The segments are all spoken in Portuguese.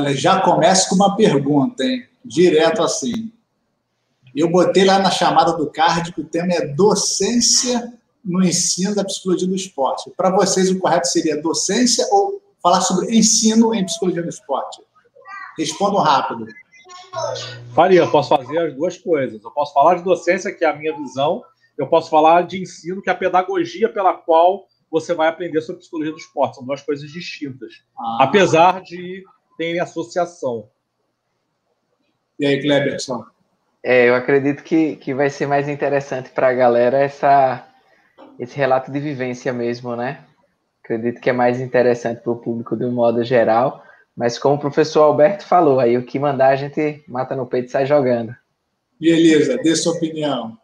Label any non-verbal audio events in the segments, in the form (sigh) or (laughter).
Olha, já começo com uma pergunta, hein? Direto assim. Eu botei lá na chamada do card que o tema é docência no ensino da psicologia do esporte. Para vocês, o correto seria docência ou falar sobre ensino em psicologia do esporte? Respondam rápido. Faria, eu posso fazer as duas coisas. Eu posso falar de docência, que é a minha visão, eu posso falar de ensino, que é a pedagogia pela qual você vai aprender sobre psicologia do esporte. São duas coisas distintas. Ah. Apesar de terem associação. E aí, Kleberson? É, eu acredito que, que vai ser mais interessante para a galera essa, esse relato de vivência mesmo, né? Acredito que é mais interessante para o público de um modo geral. Mas como o professor Alberto falou, aí o que mandar a gente mata no peito e sai jogando. E Elisa, dê sua opinião.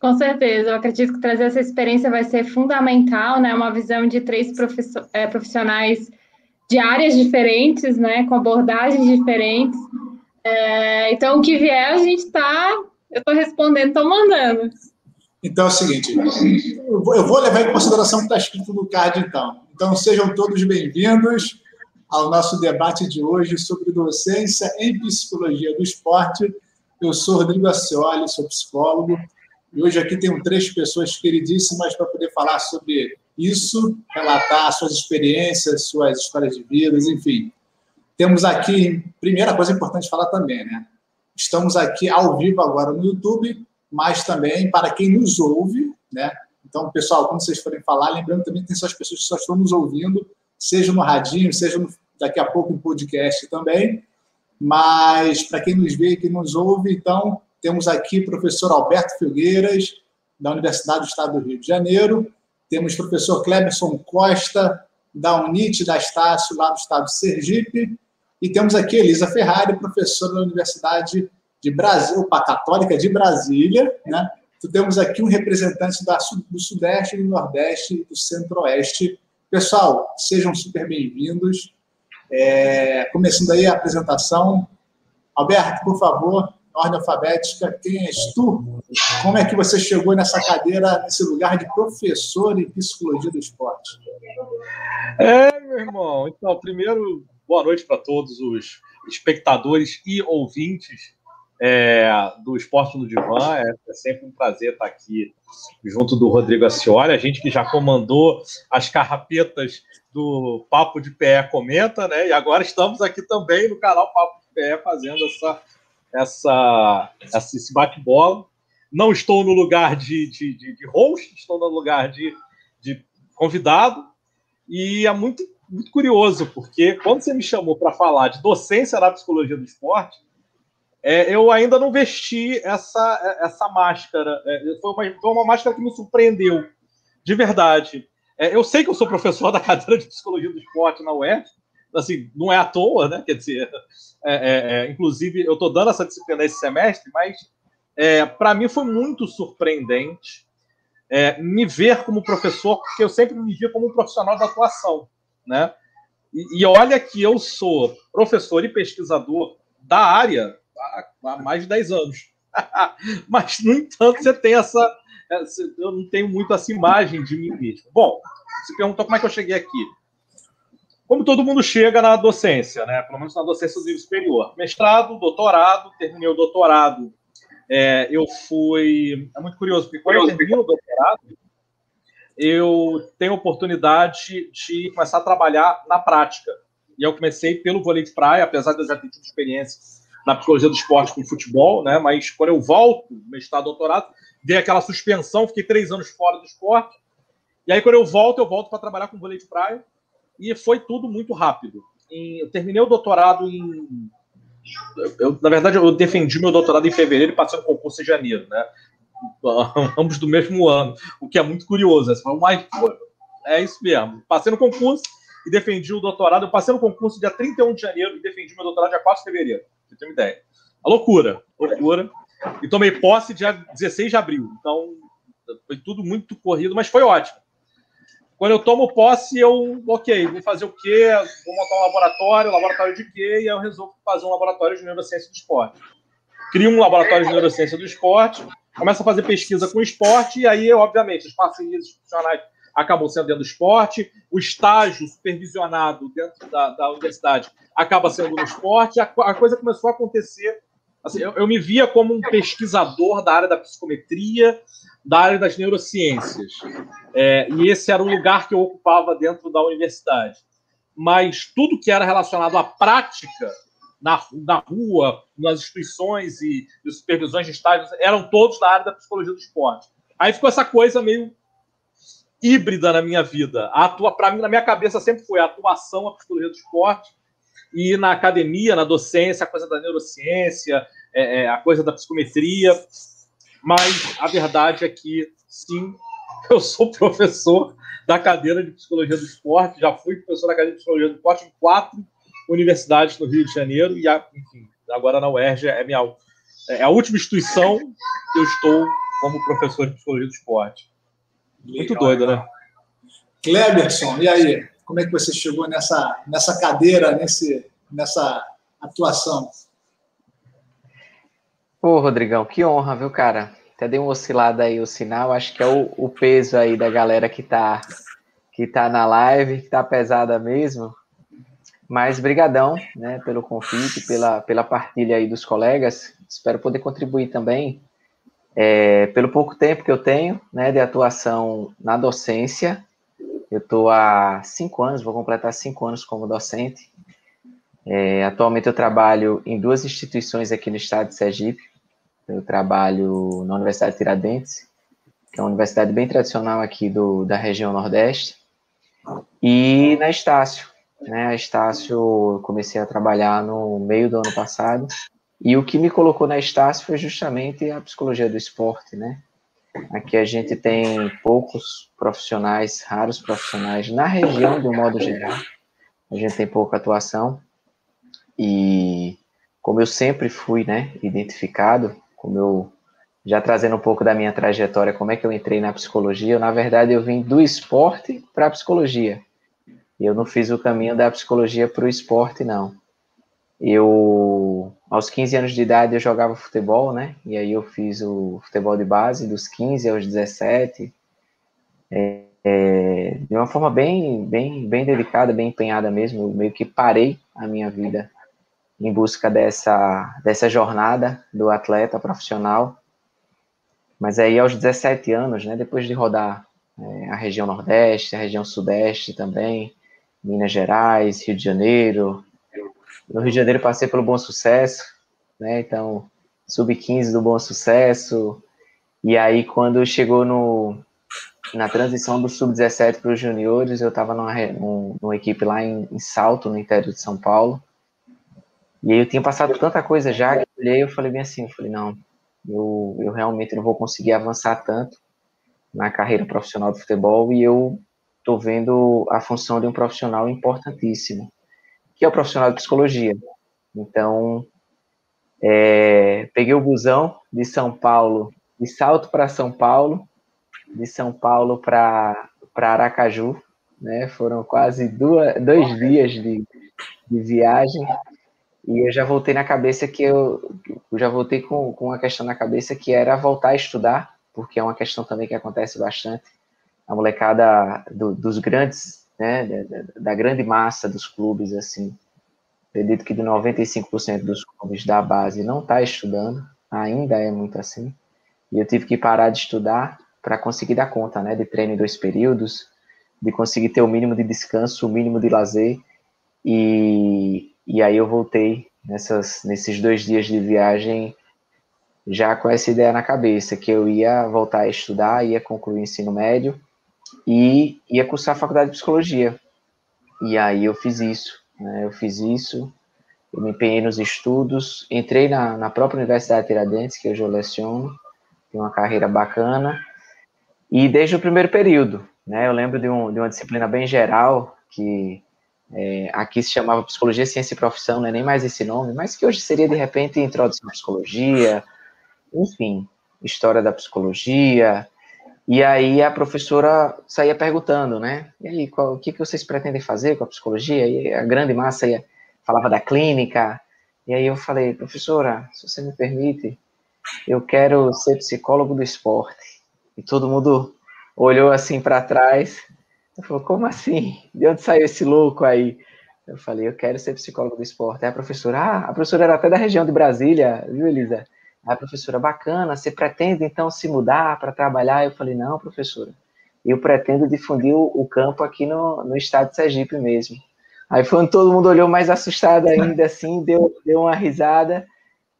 Com certeza, eu acredito que trazer essa experiência vai ser fundamental, né? Uma visão de três é, profissionais de áreas diferentes, né? Com abordagens diferentes. É, então, o que vier, a gente está. Eu estou respondendo, estou mandando. Então é o seguinte, eu vou levar em consideração o que está escrito no card, então. Então, sejam todos bem-vindos ao nosso debate de hoje sobre docência em psicologia do esporte. Eu sou Rodrigo Acioli, sou psicólogo, e hoje aqui tenho três pessoas queridíssimas para poder falar sobre isso, relatar suas experiências, suas histórias de vida, enfim. Temos aqui, primeira coisa importante falar também, né? Estamos aqui ao vivo agora no YouTube, mas também para quem nos ouve, né? Então, pessoal, quando vocês forem falar, lembrando também que tem essas pessoas que só estão nos ouvindo, seja no radinho, seja no daqui a pouco em podcast também. Mas para quem nos vê quem nos ouve, então, temos aqui o professor Alberto Filgueiras, da Universidade do Estado do Rio de Janeiro. Temos o professor Cleberson Costa, da UNIT da Estácio, lá do estado de Sergipe. E temos aqui Elisa Ferrari, professora da Universidade de Brasil, Católica de Brasília. Né? Então, temos aqui um representante da, do Sudeste, do Nordeste e do Centro-Oeste. Pessoal, sejam super bem-vindos. É, começando aí a apresentação. Alberto, por favor, ordem alfabética, quem és tu? Como é que você chegou nessa cadeira, nesse lugar de professor em psicologia do esporte? É, meu irmão. Então, primeiro, boa noite para todos os espectadores e ouvintes é, do Esporte no Divã. É, é, sempre um prazer estar aqui junto do Rodrigo Acioli, a gente que já comandou as carrapetas do Papo de Pé Comenta, né? E agora estamos aqui também no canal Papo de Pé fazendo essa, essa, esse bate-bola. Não estou no lugar de, de, de, de host, estou no lugar de, de convidado. E é muito, muito curioso, porque quando você me chamou para falar de docência na psicologia do esporte, é, eu ainda não vesti essa, essa máscara. É, foi, uma, foi uma máscara que me surpreendeu, de verdade. É, eu sei que eu sou professor (laughs) da cadeira de psicologia do esporte na UERJ, assim, não é à toa, né? Quer dizer, (laughs) é, é, é inclusive eu estou dando essa disciplina esse semestre, mas é, para mim foi muito surpreendente me ver como professor, porque eu sempre me via como um profissional da atuação, né? E, e olha que eu sou professor e pesquisador da área há, mais de 10 anos. (laughs) Mas, no entanto, você tem essa. Eu não tenho muito essa imagem de mim mesmo. Bom, você perguntou como é que eu cheguei aqui. Como todo mundo chega na docência, né? Pelo menos na docência do nível superior. Mestrado, doutorado, terminei o doutorado. É, eu fui. É muito curioso, porque quando eu termino o doutorado, eu tenho a oportunidade de começar a trabalhar na prática. E eu comecei pelo vôlei de praia, apesar de eu já ter tido experiência na psicologia do esporte com futebol, né? Mas quando eu volto, mestrado, doutorado, dei aquela suspensão, fiquei três anos fora do esporte. E aí, quando eu volto, eu volto para trabalhar com vôlei de praia. E foi tudo muito rápido. eu terminei o doutorado em. Eu, na verdade, eu defendi meu doutorado em fevereiro e passei no concurso em janeiro, né? (laughs) Ambos do mesmo ano, o que é muito curioso. Mas, é isso mesmo. Passei no concurso e defendi o doutorado. Eu passei no concurso dia 31 de janeiro e defendi meu doutorado dia 4 de fevereiro você tem uma ideia. A loucura, loucura. E tomei posse dia 16 de abril. Então, foi tudo muito corrido, mas foi ótimo. Quando eu tomo posse, eu, ok, vou fazer o quê? Vou montar um laboratório, laboratório de quê? E aí eu resolvo fazer um laboratório de neurociência do esporte. Crio um laboratório de neurociência do esporte, começo a fazer pesquisa com esporte, e aí, obviamente, as parcerias institucionais acabou sendo dentro do esporte, o estágio supervisionado dentro da, da universidade acaba sendo no esporte, a, a coisa começou a acontecer. Assim, eu, eu, me via como um pesquisador da área da psicometria, da área das neurociências. É, e esse era o lugar que eu ocupava dentro da universidade. Mas tudo que era relacionado à prática na, na rua, nas instituições e, e supervisões de estágios, eram todos da área da psicologia do esporte. Aí ficou essa coisa meio híbrida na minha vida. Para mim, na minha cabeça, sempre foi a atuação, a psicologia do esporte, e na academia, na docência, a coisa da neurociência, é, é, a coisa da psicometria. Mas a verdade é que, sim, (laughs) eu sou professor da cadeira de psicologia do esporte, já fui professor da cadeira de psicologia do esporte em quatro universidades no Rio de Janeiro e, enfim, agora na UERJ é, minha, é a última instituição que eu estou como professor de psicologia do esporte. Muito Legal, doido, né? Kleberson, e aí? Como é que você chegou nessa, nessa cadeira, nesse, nessa atuação? Ô, Rodrigão, que honra, viu, cara? Até deu uma oscilada aí o sinal. Acho que é o, o peso aí da galera que tá, que tá na live, que tá pesada mesmo. Mas brigadão, né, pelo convite, pela, pela partilha aí dos colegas. Espero poder contribuir também é, pelo pouco tempo que eu tenho, né, de atuação na docência. Eu estou há cinco anos, vou completar cinco anos como docente. É, atualmente eu trabalho em duas instituições aqui no estado de Sergipe. Eu trabalho na Universidade Tiradentes, que é uma universidade bem tradicional aqui do, da região Nordeste, e na Estácio, né? A Estácio, eu comecei a trabalhar no meio do ano passado, e o que me colocou na Estácio foi justamente a psicologia do esporte, né? Aqui a gente tem poucos profissionais, raros profissionais na região, de um modo geral. A gente tem pouca atuação. E como eu sempre fui, né, identificado, como eu já trazendo um pouco da minha trajetória, como é que eu entrei na psicologia, eu, na verdade eu vim do esporte para a psicologia. Eu não fiz o caminho da psicologia para o esporte, não. Eu, aos 15 anos de idade, eu jogava futebol, né? E aí eu fiz o futebol de base, dos 15 aos 17, é, é, de uma forma bem, bem, bem dedicada, bem empenhada mesmo. Eu meio que parei a minha vida em busca dessa, dessa jornada do atleta profissional. Mas aí, aos 17 anos, né, depois de rodar é, a região Nordeste, a região Sudeste também, Minas Gerais, Rio de Janeiro. No Rio de Janeiro passei pelo Bom Sucesso, né? Então, sub-15 do Bom Sucesso. E aí, quando chegou no, na transição do sub-17 para os juniores, eu estava numa, numa, equipe lá em, em, Salto, no interior de São Paulo. E aí eu tinha passado tanta coisa já, que eu olhei eu falei bem assim, eu falei, não, eu, eu realmente não vou conseguir avançar tanto na carreira profissional do futebol e eu estou vendo a função de um profissional importantíssimo, que é o profissional de psicologia. Então, é, peguei o busão de São Paulo, de Salto para São Paulo, de São Paulo para Aracaju, né? Foram quase duas, dois dias de, de viagem e eu já voltei na cabeça que eu, eu já voltei com, com uma questão na cabeça que era voltar a estudar, porque é uma questão também que acontece bastante. A molecada do, dos grandes, né, da, da, grande massa dos clubes, assim, acredito que de 95% dos clubes da base não está estudando, ainda é muito assim, e eu tive que parar de estudar para conseguir dar conta, né, de treino em dois períodos, de conseguir ter o mínimo de descanso, o mínimo de lazer, e, e aí eu voltei nessas, nesses dois dias de viagem já com essa ideia na cabeça, que eu ia voltar a estudar, ia concluir o ensino médio, e ia cursar a faculdade de psicologia. E aí eu fiz isso, né? Eu fiz isso, eu me empenhei nos estudos, entrei na, na própria Universidade Tiradentes, que hoje eu leciono, tenho uma carreira bacana, e desde o primeiro período, né? Eu lembro de, um, de uma disciplina bem geral, que é, aqui se chamava Psicologia, Ciência e Profissão, não é nem mais esse nome, mas que hoje seria, de repente, Introdução à Psicologia, enfim, História da Psicologia, e aí a professora saía perguntando, né? E aí, qual, o que, que vocês pretendem fazer com a psicologia? E a grande massa ia, falava da clínica. E aí eu falei, professora, se você me permite, eu quero ser psicólogo do esporte. E todo mundo olhou assim para trás, falou: Como assim? De onde saiu esse louco aí? Eu falei: Eu quero ser psicólogo do esporte. Aí a professora, ah, a professora era até da região de Brasília, viu, Elisa? Aí a professora, bacana, você pretende então se mudar para trabalhar? Eu falei: Não, professora, eu pretendo difundir o, campo aqui no, no estado de Sergipe mesmo. Aí foi todo mundo olhou mais assustado ainda, assim, deu, deu uma risada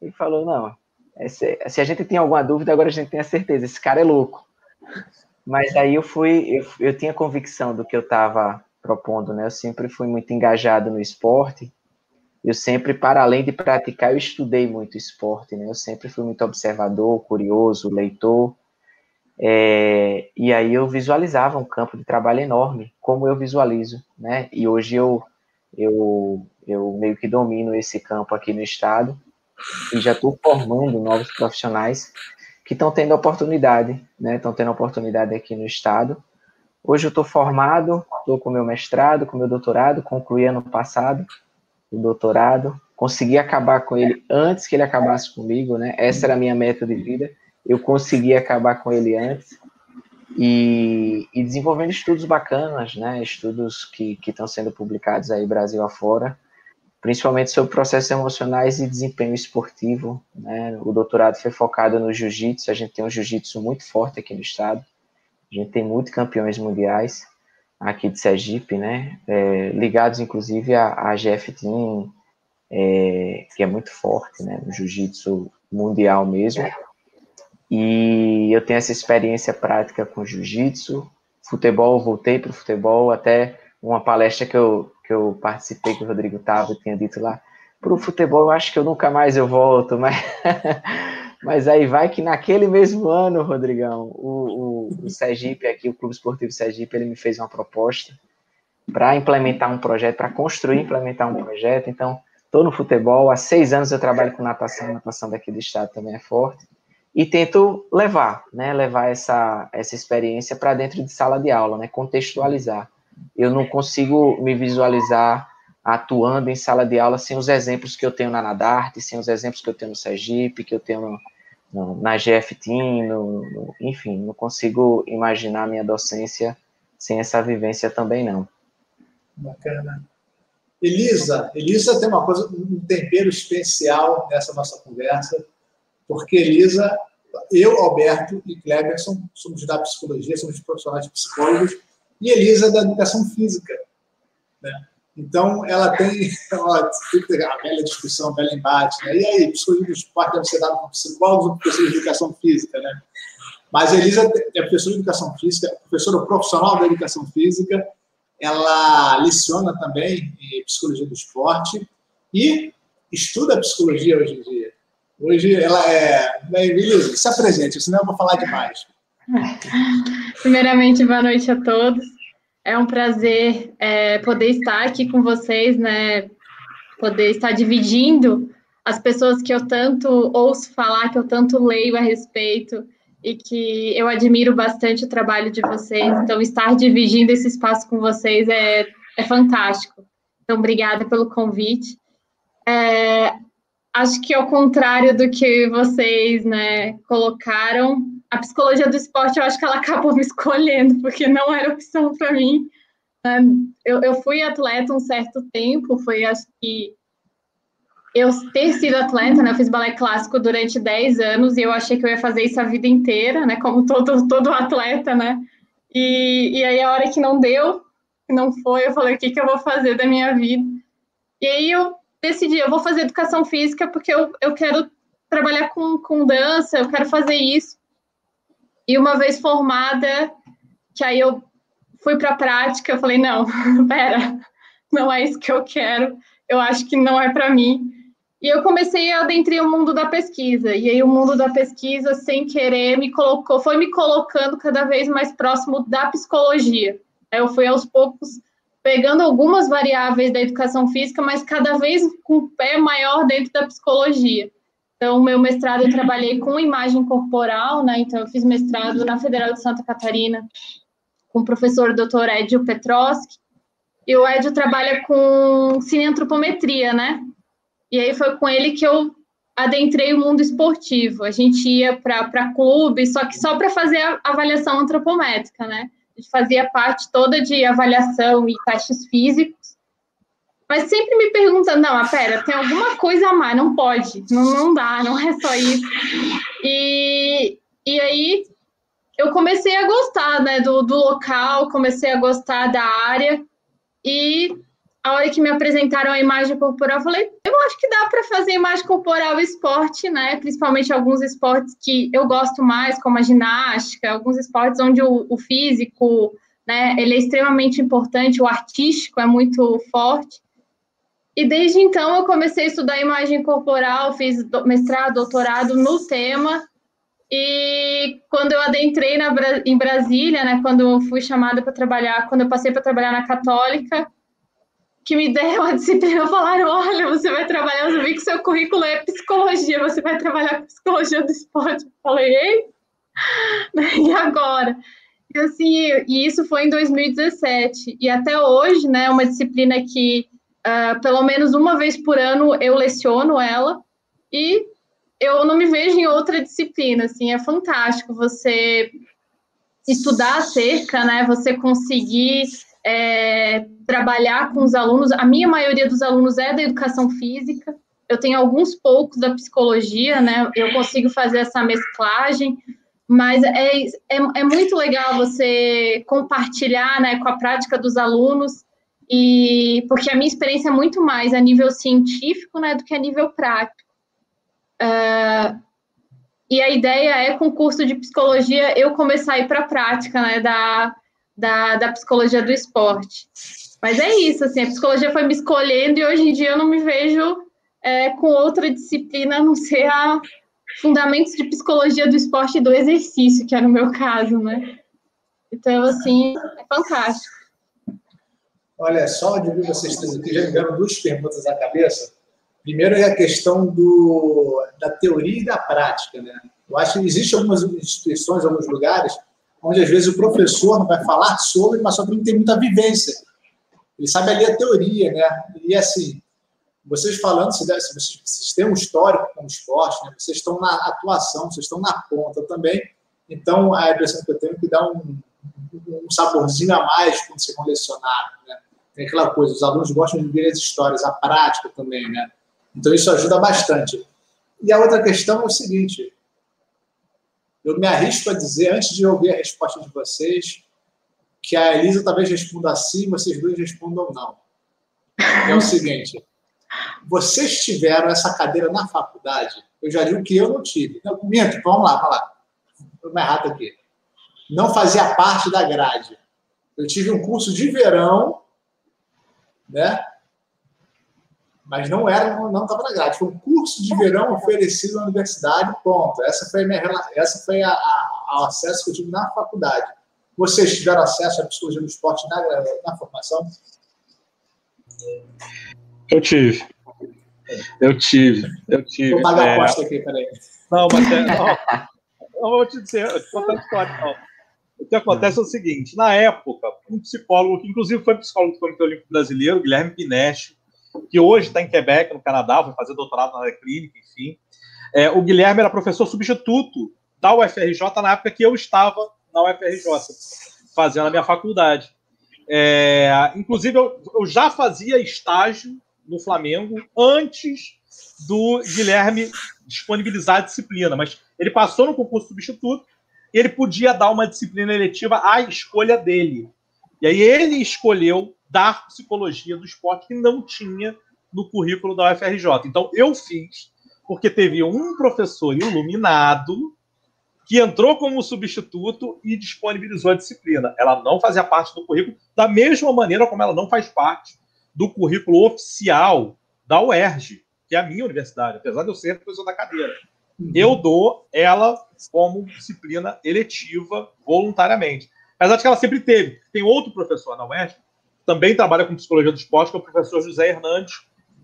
e falou: Não, se, se a gente tem alguma dúvida, agora a gente tem a certeza, esse cara é louco. Mas aí eu fui, eu, eu tinha convicção do que eu estava propondo, né? Eu sempre fui muito engajado no esporte. Eu sempre, para além de praticar, eu estudei muito esporte, né? Eu sempre fui muito observador, curioso, leitor. É, e aí eu visualizava um campo de trabalho enorme, como eu visualizo, né? E hoje eu eu, eu meio que domino esse campo aqui no estado e já estou formando novos profissionais que estão tendo oportunidade, né? Estão tendo oportunidade aqui no estado. Hoje eu estou formado, estou com meu mestrado, com meu doutorado, concluí ano passado o doutorado, consegui acabar com ele antes que ele acabasse comigo, né? Essa era a minha meta de vida. Eu consegui acabar com ele antes e, e desenvolvendo estudos bacanas, né? Estudos que estão sendo publicados aí Brasil afora, principalmente sobre processos emocionais e desempenho esportivo. Né? O doutorado foi focado no jiu-jitsu, a gente tem um jiu-jitsu muito forte aqui no estado, a gente tem muitos campeões mundiais aqui de Sergipe, né? É, ligados inclusive à, GF Team, é, que é muito forte, né? No jiu-jitsu mundial mesmo. E eu tenho essa experiência prática com jiu-jitsu, futebol, voltei para o futebol, até uma palestra que eu, que eu participei, que o Rodrigo estava, tinha dito lá, para o futebol eu acho que eu nunca mais eu volto, mas, (laughs) mas aí vai que naquele mesmo ano, Rodrigão, o, o, o Sergipe aqui, o Clube Esportivo Sergipe, ele me fez uma proposta para implementar um projeto, para construir e implementar um projeto, então estou no futebol, há seis anos eu trabalho com natação, natação daqui do estado também é forte, e tento levar, né, levar essa, essa experiência para dentro de sala de aula, né, contextualizar. Eu não consigo me visualizar atuando em sala de aula sem os exemplos que eu tenho na Nadarte, sem os exemplos que eu tenho no Sergipe, que eu tenho no, no, na GFTIM, no, no, enfim, não consigo imaginar minha docência sem essa vivência também não. Bacana. Elisa, Elisa tem uma coisa, um tempero especial nessa nossa conversa, porque Elisa, eu, Alberto e Cleberson somos da psicologia, somos profissionais de psicólogos, e Elisa da educação física. Né? Então, ela tem (laughs) ó, a discussão, a velha embate. Né? E aí, psicologia do esporte deve ser dado por psicólogos ou professores de educação física? Né? Mas Elisa é professora de educação física, professora profissional da educação física, ela leciona também em psicologia do esporte e estuda psicologia hoje em dia. Hoje ela é. Beleza, se apresente, senão eu vou falar demais. Primeiramente, boa noite a todos. É um prazer é, poder estar aqui com vocês, né? Poder estar dividindo as pessoas que eu tanto ouço falar, que eu tanto leio a respeito e que eu admiro bastante o trabalho de vocês. Então, estar dividindo esse espaço com vocês é, é fantástico. Então, obrigada pelo convite. É, acho que ao contrário do que vocês né, colocaram, a psicologia do esporte eu acho que ela acabou (laughs) me escolhendo, porque não era opção para mim. Eu, eu fui atleta um certo tempo, foi acho que eu ter sido atleta, né? Eu fiz balé clássico durante 10 anos e eu achei que eu ia fazer isso a vida inteira, né? Como todo, todo atleta, né? E, e aí a hora que não deu, que não foi, eu falei, o que, que eu vou fazer da minha vida? E aí eu decidi, eu vou fazer educação física porque eu, eu quero trabalhar com, com dança, eu quero fazer isso. E uma vez formada, que aí eu fui para a prática, eu falei, não, (laughs) pera, não é isso que eu quero, eu acho que não é para mim. E eu comecei a adentrar o mundo da pesquisa. E aí o mundo da pesquisa, sem querer, me colocou, foi me colocando cada vez mais próximo da psicologia. Eu fui aos poucos pegando algumas variáveis da educação física, mas cada vez com o pé maior dentro da psicologia. Então, meu mestrado eu trabalhei com imagem corporal, né? Então, eu fiz mestrado na Federal de Santa Catarina com o professor Dr. Edio Petroski. E o Edio trabalha com cineantropometria, né? E aí foi com ele que eu adentrei o mundo esportivo. A gente ia para clube, só que só para fazer a avaliação antropométrica, né? A gente fazia parte toda de avaliação e testes físicos. Mas sempre me perguntando, não, ah, pera, tem alguma coisa a mais, não pode, não, não dá, não é só isso. E, e aí eu comecei a gostar né, do, do local, comecei a gostar da área, e a hora que me apresentaram a imagem corporal, eu falei, eu acho que dá para fazer imagem corporal esporte, né? Principalmente alguns esportes que eu gosto mais, como a ginástica, alguns esportes onde o, o físico, né, ele é extremamente importante, o artístico é muito forte. E desde então eu comecei a estudar imagem corporal, fiz mestrado, doutorado no tema. E quando eu adentrei na, em Brasília, né, quando eu fui chamada para trabalhar, quando eu passei para trabalhar na Católica, que me deram a disciplina, falaram, olha, você vai trabalhar, eu vi que seu currículo é psicologia, você vai trabalhar com psicologia do esporte. Eu falei, ei? (laughs) E agora? E assim, e isso foi em 2017. E até hoje, né, uma disciplina que uh, pelo menos uma vez por ano eu leciono ela e eu não me vejo em outra disciplina, assim, é fantástico você estudar acerca, né, você conseguir é, trabalhar com os alunos. A minha maioria dos alunos é da educação física. Eu tenho alguns poucos da psicologia, né? Eu consigo fazer essa mesclagem, mas é, é, é muito legal você compartilhar, né, com a prática dos alunos e porque a minha experiência é muito mais a nível científico, né, do que a nível prático. Uh, e a ideia é, com o curso de psicologia, eu começar a ir para a prática, né, da, da, da psicologia do esporte. Mas é isso, assim, a psicologia foi me escolhendo e hoje em dia eu não me vejo é, com outra disciplina a não ser a fundamentos de psicologia do esporte e do exercício, que é no meu caso, né? Então, assim, é fantástico. Olha, só de ver vocês três aqui, já me deram duas perguntas à cabeça. Primeiro é a questão do, da teoria e da prática, né? Eu acho que existem algumas instituições, alguns lugares, onde às vezes o professor não vai falar sobre, mas só que não tem muita vivência. Ele sabe ali a teoria, né? E assim, vocês falando, se vocês, vocês têm um histórico com o esporte, né? vocês estão na atuação, vocês estão na ponta também. Então, a impressão que eu tenho é que dá um, um saborzinho a mais quando você vão lecionar, né? Tem aquela coisa, os alunos gostam de ver as histórias, a prática também, né? Então, isso ajuda bastante. E a outra questão é o seguinte, eu me arrisco a dizer, antes de ouvir a resposta de vocês, que a Elisa talvez responda sim, vocês dois respondam não. É o seguinte: vocês tiveram essa cadeira na faculdade, eu já digo que eu não tive. Não, minto, vamos lá, vamos lá. Estou errado aqui. Não fazia parte da grade. Eu tive um curso de verão, né? mas não era, não estava na grade. Foi um curso de verão oferecido na universidade, ponto. Essa foi, a minha, essa foi a, a, a acesso que eu tive na faculdade. Vocês tiveram acesso à psicologia do esporte na, na formação? Eu tive. Eu tive. Eu tive. Vou pagar é... a aposta aqui, peraí. Não, mas é, não, vou te dizer, eu te contar a história. Não. O que acontece é o seguinte: na época, um psicólogo, que inclusive foi psicólogo do Comitê Olímpico Brasileiro, Guilherme Pinesch, que hoje está em Quebec, no Canadá, foi fazer doutorado na área clínica, enfim. É, o Guilherme era professor substituto da UFRJ na época que eu estava na UFRJ, fazendo a minha faculdade. É, inclusive, eu, eu, já fazia estágio no Flamengo antes do Guilherme disponibilizar a disciplina, mas ele passou no concurso substituto ele podia dar uma disciplina eletiva à escolha dele. E aí ele escolheu dar psicologia do esporte que não tinha no currículo da UFRJ. Então eu fiz, porque teve um professor iluminado que entrou como substituto e disponibilizou a disciplina. Ela não fazia parte do currículo, da mesma maneira como ela não faz parte do currículo oficial da UERJ, que é a minha universidade, apesar de eu ser professor da cadeira. Uhum. Eu dou ela como disciplina eletiva voluntariamente. Apesar de que ela sempre teve. Tem outro professor na UERJ também trabalha com psicologia do esporte, que é o professor José Hernandes,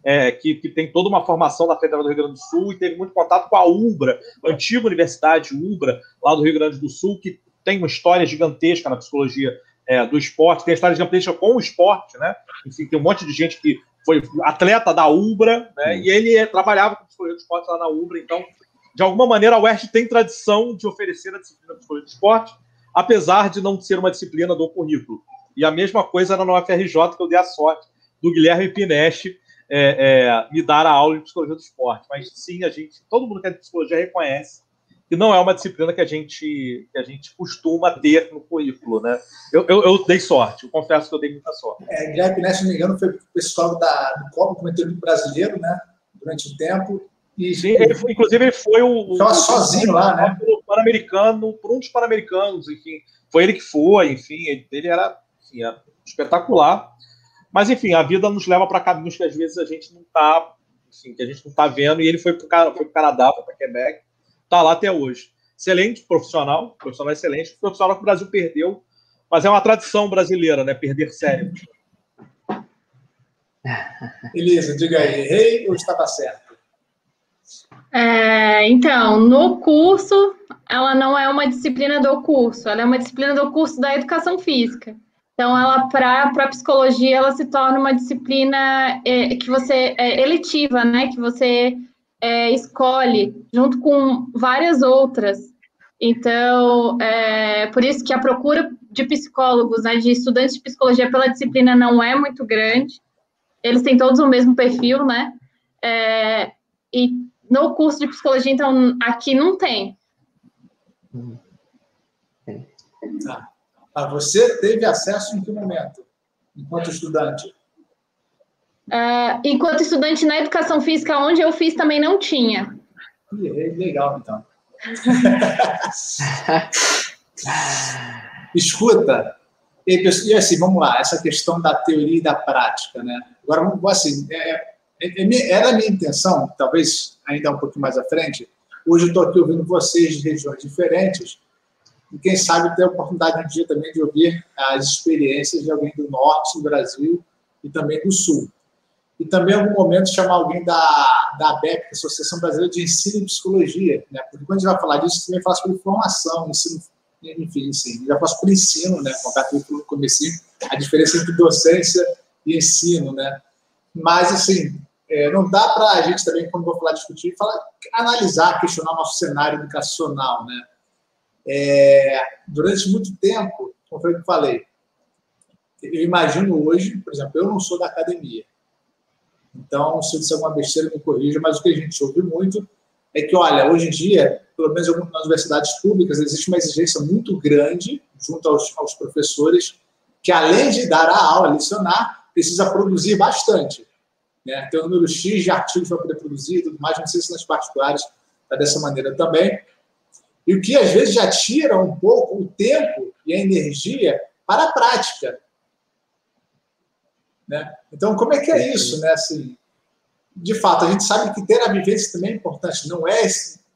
é, que, que, tem toda uma formação da Federal do Rio Grande do Sul e teve muito contato com a UBRA, a antiga Universidade UBRA, lá do Rio Grande do Sul, que tem uma história gigantesca na psicologia é, do esporte, tem história gigantesca com o esporte, né? Enfim, tem um monte de gente que foi atleta da Ubra, né? E ele trabalhava com psicologia do esporte lá na Ubra, então, de alguma maneira, a UERJ tem tradição de oferecer a disciplina de psicologia do esporte, apesar de não ser uma disciplina do currículo. E a mesma coisa era no UFRJ, que eu dei a sorte do Guilherme Pineste é, é, me dar a aula de psicologia do esporte. Mas sim, a gente, todo mundo que é de psicologia reconhece que não é uma disciplina que a gente, que a gente costuma ter no currículo, né? Eu, eu, eu dei sorte, eu confesso que eu dei muita sorte. É, Guilherme Pineste, se não me engano, foi pessoal da, do Copa, Comitê Brasileiro, né? Durante o tempo. Ele foi, inclusive ele foi o. Estava sozinho lá, né? Pan-Americano, por um dos Pan-Americanos, enfim. Foi ele que foi, enfim, ele, ele era, enfim, era espetacular. Mas, enfim, a vida nos leva para caminhos que às vezes a gente não está, assim, que a gente não está vendo, e ele foi para o Canadá, foi para Quebec, está lá até hoje. Excelente profissional, profissional excelente, profissional que o Brasil perdeu, mas é uma tradição brasileira, né? Perder cérebros. Elisa, diga aí, errei ou estava certo? É, então, no curso, ela não é uma disciplina do curso, ela é uma disciplina do curso da educação física. Então, ela para a psicologia, ela se torna uma disciplina é, que você é eletiva, né? Que você é, escolhe junto com várias outras. Então, é, por isso que a procura de psicólogos, né, de estudantes de psicologia pela disciplina não é muito grande. Eles têm todos o mesmo perfil, né? É, e no curso de psicologia, então, aqui não tem. Tá. Ah, você teve acesso em que momento, enquanto estudante? Uh, enquanto estudante na educação física, onde eu fiz, também não tinha. Legal, então. (laughs) Escuta, e assim, vamos lá, essa questão da teoria e da prática, né? Agora, assim, é, é, era a minha intenção, talvez ainda um pouquinho mais à frente, hoje estou aqui ouvindo vocês de regiões diferentes, e quem sabe ter a oportunidade um dia também de ouvir as experiências de alguém do norte do Brasil e também do sul e também em algum momento chamar alguém da, da ABEP, é Associação Brasileira de Ensino e Psicologia, né? porque quando a gente vai falar disso, também fala sobre formação, ensino, enfim, sim, já fala sobre ensino, né? como o comecinho, a diferença entre docência e ensino, né? Mas, assim, é, não dá para a gente também, quando vou falar discutir, falar, analisar, questionar o nosso cenário educacional, né? É, durante muito tempo, como foi que eu falei, eu imagino hoje, por exemplo, eu não sou da academia, então, se eu disser alguma besteira, me corrija, mas o que a gente ouve muito é que, olha, hoje em dia, pelo menos nas universidades públicas, existe uma exigência muito grande junto aos, aos professores, que além de dar a aula, lecionar, precisa produzir bastante. Né? Tem um número X de artigos para poder produzir e tudo mais, não sei se nas particulares está dessa maneira também. E o que às vezes já tira um pouco o tempo e a energia para a prática. Né? Então, como é que é isso? Né? Assim, de fato, a gente sabe que ter a vivência também é importante, não é,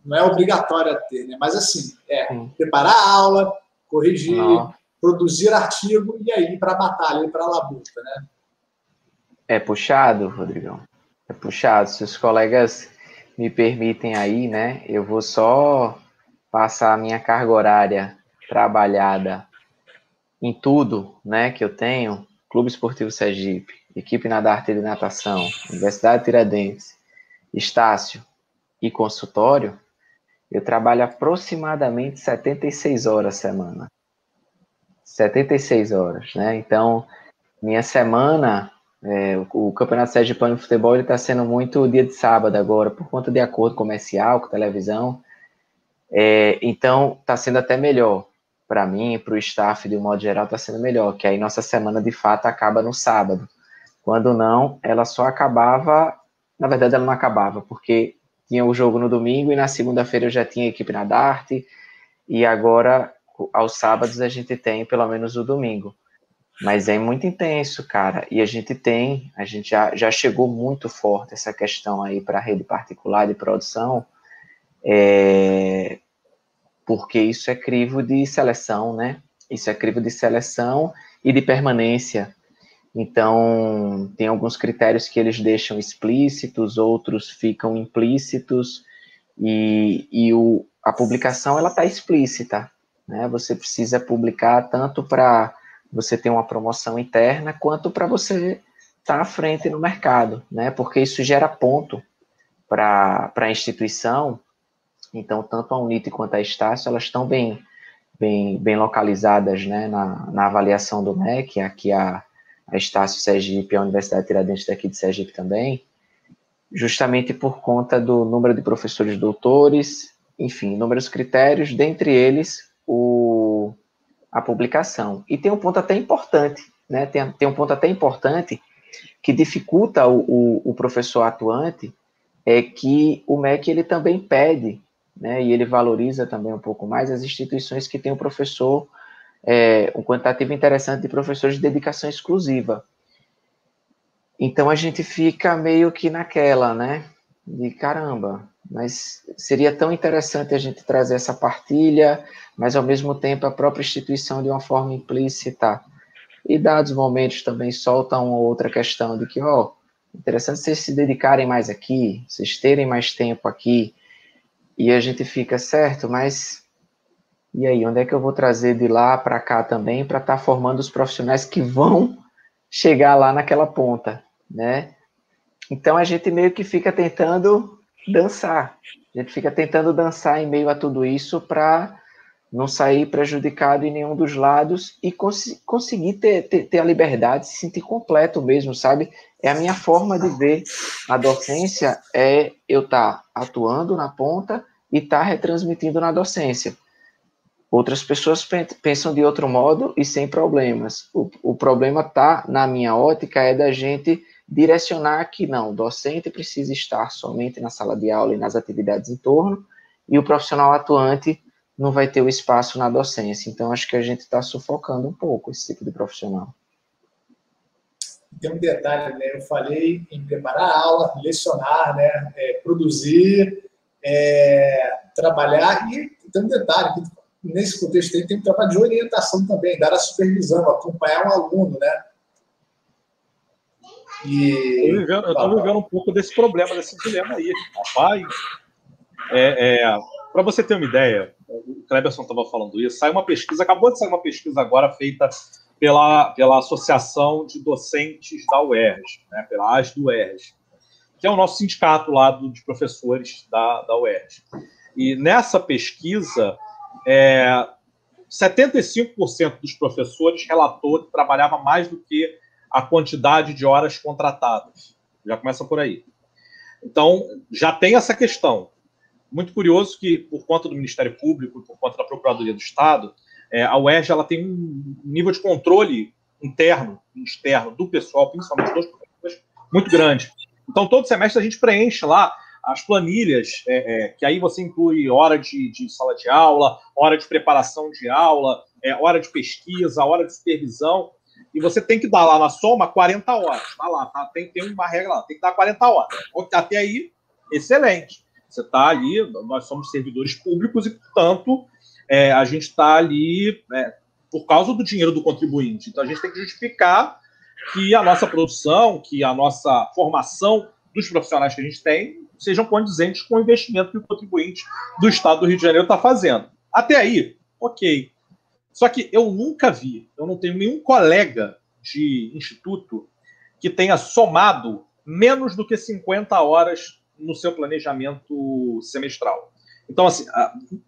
não é obrigatório ter, né? mas assim, é preparar a aula, corrigir, não. produzir artigo e aí para a batalha, para a labuta. Né? É puxado, Rodrigão. É puxado. Se os colegas me permitem aí, né, eu vou só passar a minha carga horária trabalhada em tudo, né, que eu tenho, Clube Esportivo Sergipe, Equipe Nadarte de Natação, Universidade Tiradentes, Estácio e consultório, eu trabalho aproximadamente 76 horas semana. 76 horas, né? Então, minha semana, é, o, o Campeonato Sergipano de Futebol está sendo muito dia de sábado agora, por conta de acordo comercial com televisão. É, então, está sendo até melhor para mim, para o staff de um modo geral, está sendo melhor, que aí nossa semana de fato acaba no sábado. Quando não, ela só acabava, na verdade ela não acabava, porque tinha o jogo no domingo e na segunda-feira eu já tinha equipe na Darte, e agora aos sábados a gente tem pelo menos o domingo. Mas é muito intenso, cara. E a gente tem, a gente já, já chegou muito forte essa questão aí para a rede particular de produção. É, porque isso é crivo de seleção, né? Isso é crivo de seleção e de permanência. Então, tem alguns critérios que eles deixam explícitos, outros ficam implícitos, e, e o, a publicação ela está explícita. Né? Você precisa publicar tanto para você ter uma promoção interna, quanto para você estar tá à frente no mercado, né? Porque isso gera ponto para a instituição. Então, tanto a Unite quanto a Estácio, elas estão bem, bem, bem localizadas né, na, na avaliação do MEC, aqui a, a Estácio Sergipe, a Universidade Tiradentes daqui de Sergipe também, justamente por conta do número de professores doutores, enfim, inúmeros critérios, dentre eles o, a publicação. E tem um ponto até importante, né? Tem, tem um ponto até importante que dificulta o, o, o professor atuante, é que o MEC ele também pede, né, e ele valoriza também um pouco mais as instituições que têm um professor, é, um quantitativo interessante de professores de dedicação exclusiva. Então a gente fica meio que naquela, né? De caramba, mas seria tão interessante a gente trazer essa partilha, mas ao mesmo tempo a própria instituição de uma forma implícita. E dados momentos também solta uma outra questão de que, ó, interessante vocês se dedicarem mais aqui, vocês terem mais tempo aqui, e a gente fica certo, mas e aí, onde é que eu vou trazer de lá para cá também para estar tá formando os profissionais que vão chegar lá naquela ponta? né? Então a gente meio que fica tentando dançar. A gente fica tentando dançar em meio a tudo isso para não sair prejudicado em nenhum dos lados e cons conseguir ter, ter, ter, a liberdade, se sentir completo mesmo, sabe? É a minha forma de ver a docência, é eu estar tá atuando na ponta e estar tá retransmitindo na docência. Outras pessoas pensam de outro modo e sem problemas. O, o problema tá na minha ótica é da gente direcionar que não, o docente precisa estar somente na sala de aula e nas atividades em torno, e o profissional atuante não vai ter o espaço na docência. Então, acho que a gente está sufocando um pouco esse tipo de profissional. Tem um detalhe, né? Eu falei em preparar a aula, lecionar, né? É, produzir, é, trabalhar, e tem um detalhe, que nesse contexto aí tem um trabalho de orientação também, dar a supervisão, acompanhar um aluno, né? E... Eu estou vivendo, um pouco desse problema, desse dilema aí. Rapaz, é, é para você ter uma ideia, o Kleberson estava falando isso, sai uma pesquisa, acabou de sair uma pesquisa agora feita pela, pela Associação de Docentes da UERJ, né, pela AS do UERJ, que é o nosso sindicato lá do, de professores da, da UERJ. E nessa pesquisa, é, 75% dos professores relatou que trabalhava mais do que a quantidade de horas contratadas. Já começa por aí. Então, já tem essa questão. Muito curioso que, por conta do Ministério Público por conta da Procuradoria do Estado, é, a UERJ ela tem um nível de controle interno e externo do pessoal, principalmente dos professores, muito grande. Então, todo semestre a gente preenche lá as planilhas, é, é, que aí você inclui hora de, de, sala de aula, hora de preparação de aula, é, hora de pesquisa, hora de supervisão e você tem que dar lá na soma 40 horas. Tá lá, tá? Tem, tem uma regra lá, tem que dar 40 horas. Até aí, excelente. Você está ali, nós somos servidores públicos e, portanto, é, a gente está ali é, por causa do dinheiro do contribuinte. Então, a gente tem que justificar que a nossa produção, que a nossa formação dos profissionais que a gente tem sejam condizentes com o investimento que o contribuinte do Estado do Rio de Janeiro está fazendo. Até aí, ok. Só que eu nunca vi, eu não tenho nenhum colega de instituto que tenha somado menos do que 50 horas no seu planejamento semestral. Então, assim,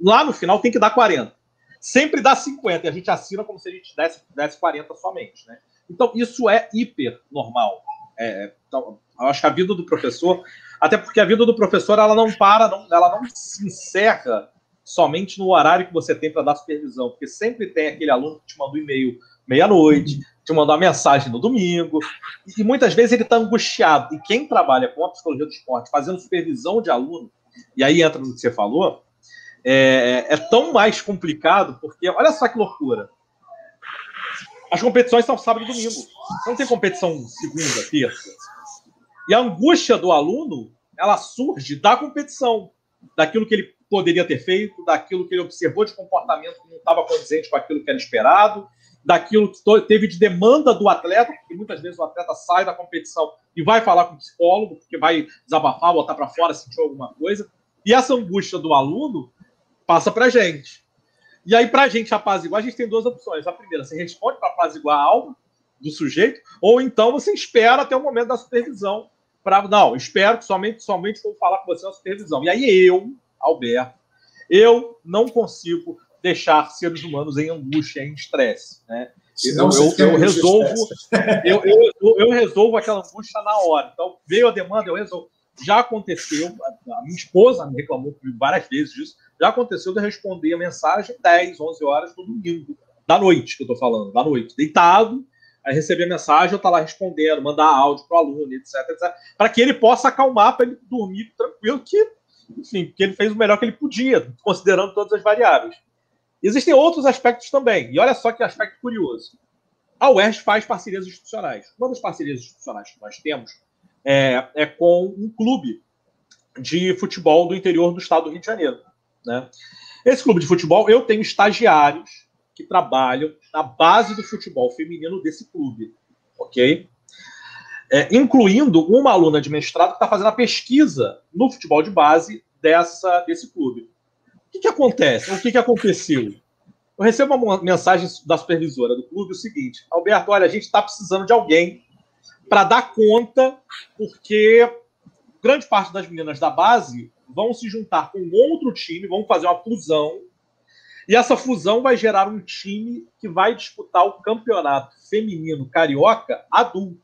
lá no final tem que dar 40. Sempre dá 50, e a gente assina como se a gente desse, desse 40 somente. Né? Então, isso é hiper normal. É, então, eu acho que a vida do professor, até porque a vida do professor ela não para, não, ela não se encerra somente no horário que você tem para dar supervisão, porque sempre tem aquele aluno que te manda um e-mail meia-noite, te mandou uma mensagem no domingo, e muitas vezes ele está angustiado. E quem trabalha com a psicologia do esporte, fazendo supervisão de aluno, e aí entra no que você falou, é, é tão mais complicado, porque olha só que loucura. As competições são sábado e domingo. Não tem competição segunda, terça. E a angústia do aluno, ela surge da competição, daquilo que ele poderia ter feito, daquilo que ele observou de comportamento que não estava condizente com aquilo que era esperado, daquilo que teve de demanda do atleta, porque muitas vezes o atleta sai da competição e vai falar com o psicólogo, porque vai desabafar, botar para fora, sentir alguma coisa. E essa angústia do aluno passa para a gente. E aí, para a gente apaziguar, a gente tem duas opções. A primeira, você responde para apaziguar a alma, do sujeito, ou então você espera até o momento da supervisão para não, espero que somente somente vou falar com você na supervisão. E aí eu, Alberto, eu não consigo deixar seres humanos em angústia, em estresse, né? Eu, eu, eu resolvo, eu, eu, eu, resolvo aquela angústia na hora. Então, veio a demanda, eu resolvo. Já aconteceu, a minha esposa me reclamou várias vezes disso, já aconteceu de eu responder a mensagem 10, 11 horas do domingo, da noite, que eu estou falando, da noite, deitado, aí receber a mensagem, eu estar tá lá respondendo, mandar áudio para o aluno, etc, etc, para que ele possa acalmar, para ele dormir tranquilo, que, enfim, que ele fez o melhor que ele podia, considerando todas as variáveis. Existem outros aspectos também, e olha só que aspecto curioso. A UERJ faz parcerias institucionais. Uma das parcerias institucionais que nós temos é, é com um clube de futebol do interior do estado do Rio de Janeiro. Né? Esse clube de futebol, eu tenho estagiários que trabalham na base do futebol feminino desse clube, ok? É, incluindo uma aluna de mestrado que está fazendo a pesquisa no futebol de base dessa, desse clube. O que, que acontece? O que, que aconteceu? Eu recebo uma mensagem da supervisora do clube o seguinte: Alberto, olha, a gente está precisando de alguém para dar conta, porque grande parte das meninas da base vão se juntar com outro time, vão fazer uma fusão e essa fusão vai gerar um time que vai disputar o campeonato feminino carioca adulto.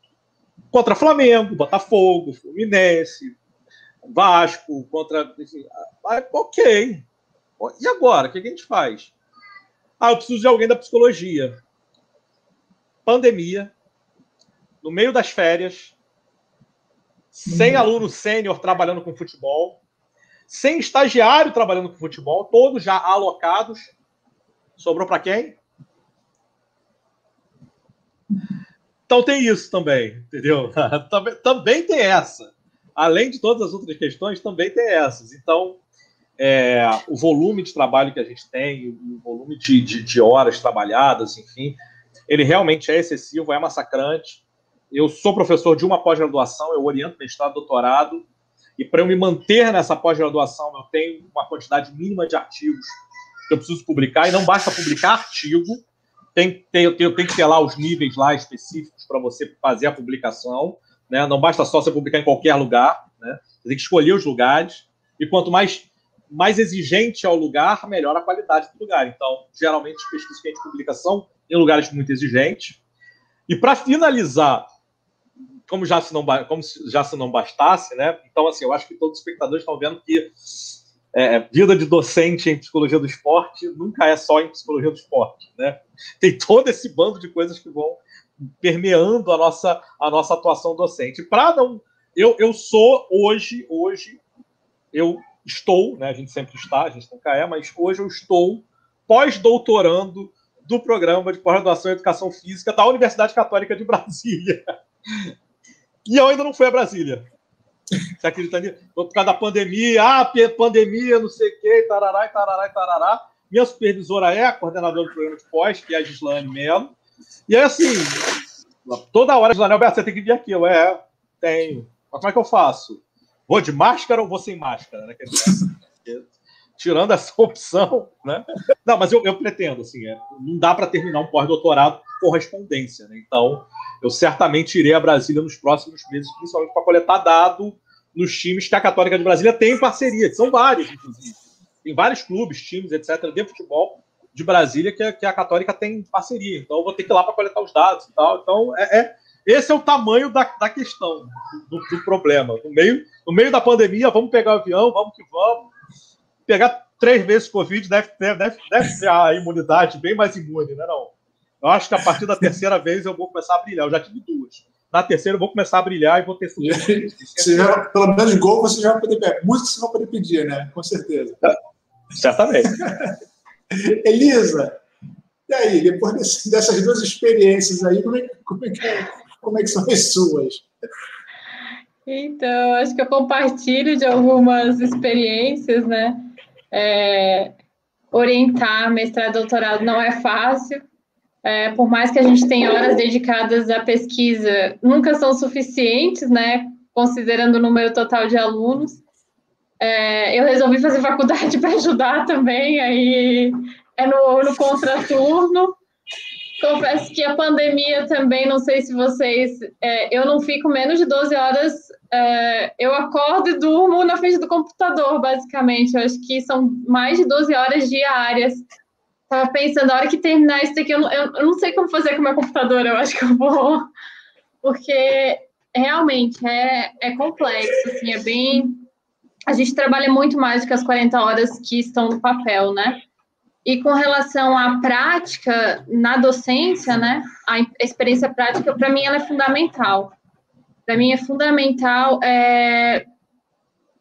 Contra Flamengo, Botafogo, Fluminense, Vasco, contra. Enfim, ok. E agora? O que a gente faz? Ah, eu preciso de alguém da psicologia. Pandemia, no meio das férias, sem uhum. aluno sênior trabalhando com futebol, sem estagiário trabalhando com futebol, todos já alocados. Sobrou para quem? Então tem isso também, entendeu? (laughs) também, também tem essa. Além de todas as outras questões, também tem essas. Então, é, o volume de trabalho que a gente tem, o volume de, de, de horas trabalhadas, enfim, ele realmente é excessivo, é massacrante. Eu sou professor de uma pós-graduação, eu oriento mestrado, doutorado, e para eu me manter nessa pós-graduação, eu tenho uma quantidade mínima de artigos que eu preciso publicar, e não basta publicar artigo, tem, tem, eu tenho que ter lá os níveis lá específicos para você fazer a publicação, né? não basta só você publicar em qualquer lugar, né? você tem que escolher os lugares, e quanto mais, mais exigente é o lugar, melhor a qualidade do lugar. Então, geralmente, as pesquisas que a gente publica são em lugares muito exigentes. E para finalizar como já se não, como já se não bastasse, né? Então, assim, eu acho que todos os espectadores estão vendo que é, vida de docente em psicologia do esporte nunca é só em psicologia do esporte, né? Tem todo esse bando de coisas que vão permeando a nossa, a nossa atuação docente. Para não, eu, eu sou hoje, hoje eu estou, né? A gente sempre está, a gente nunca é, mas hoje eu estou pós-doutorando do programa de pós-graduação em educação física da Universidade Católica de Brasília. (laughs) E eu ainda não fui a Brasília. Você acredita nisso? Por causa da pandemia, ah, pandemia, não sei o quê, tarará, tarará, tarará. Minha supervisora é a coordenadora do programa de pós, que é a Gislaine Melo. E é assim, toda hora, Gislaine, Alberto, você tem que vir aqui. Eu, é, tenho. Mas como é que eu faço? Vou de máscara ou vou sem máscara? Né? (laughs) Tirando essa opção, né? Não, mas eu, eu pretendo, assim, é, não dá para terminar um pós-doutorado correspondência. Né? Então, eu certamente irei a Brasília nos próximos meses, principalmente para coletar dado nos times que a Católica de Brasília tem parceria, que são vários, inclusive. Tem vários clubes, times, etc., de futebol de Brasília que, que a Católica tem parceria. Então, eu vou ter que ir lá para coletar os dados e tal. Então, é, é esse é o tamanho da, da questão, do, do, problema. No meio, no meio da pandemia, vamos pegar o avião, vamos que vamos. Pegar três vezes Covid deve ter, deve, deve a imunidade bem mais imune, né? Não? Eu acho que a partir da terceira vez eu vou começar a brilhar. Eu já tive duas. Na terceira eu vou começar a brilhar e vou ter você já, Pelo menos gol você já vai poder pedir. Música você vai poder pedir, né? Com certeza. É, certamente. (laughs) Elisa, e aí, depois desse, dessas duas experiências aí, como é, como, é que, como é que são as suas? Então, acho que eu compartilho de algumas experiências, né? É, orientar mestrado e doutorado não é fácil, é, por mais que a gente tenha horas dedicadas à pesquisa, nunca são suficientes, né? Considerando o número total de alunos. É, eu resolvi fazer faculdade (laughs) para ajudar também, aí é no, no contraturno. Confesso que a pandemia também, não sei se vocês. É, eu não fico menos de 12 horas. É, eu acordo e durmo na frente do computador, basicamente. Eu acho que são mais de 12 horas diárias. Estava pensando, a hora que terminar isso daqui, eu, eu, eu não sei como fazer com o meu computador. Eu acho que eu vou. Porque realmente é, é complexo, assim, é bem. A gente trabalha muito mais do que as 40 horas que estão no papel, né? E com relação à prática na docência, né, a experiência prática, para mim, ela é fundamental. Para mim, é fundamental é,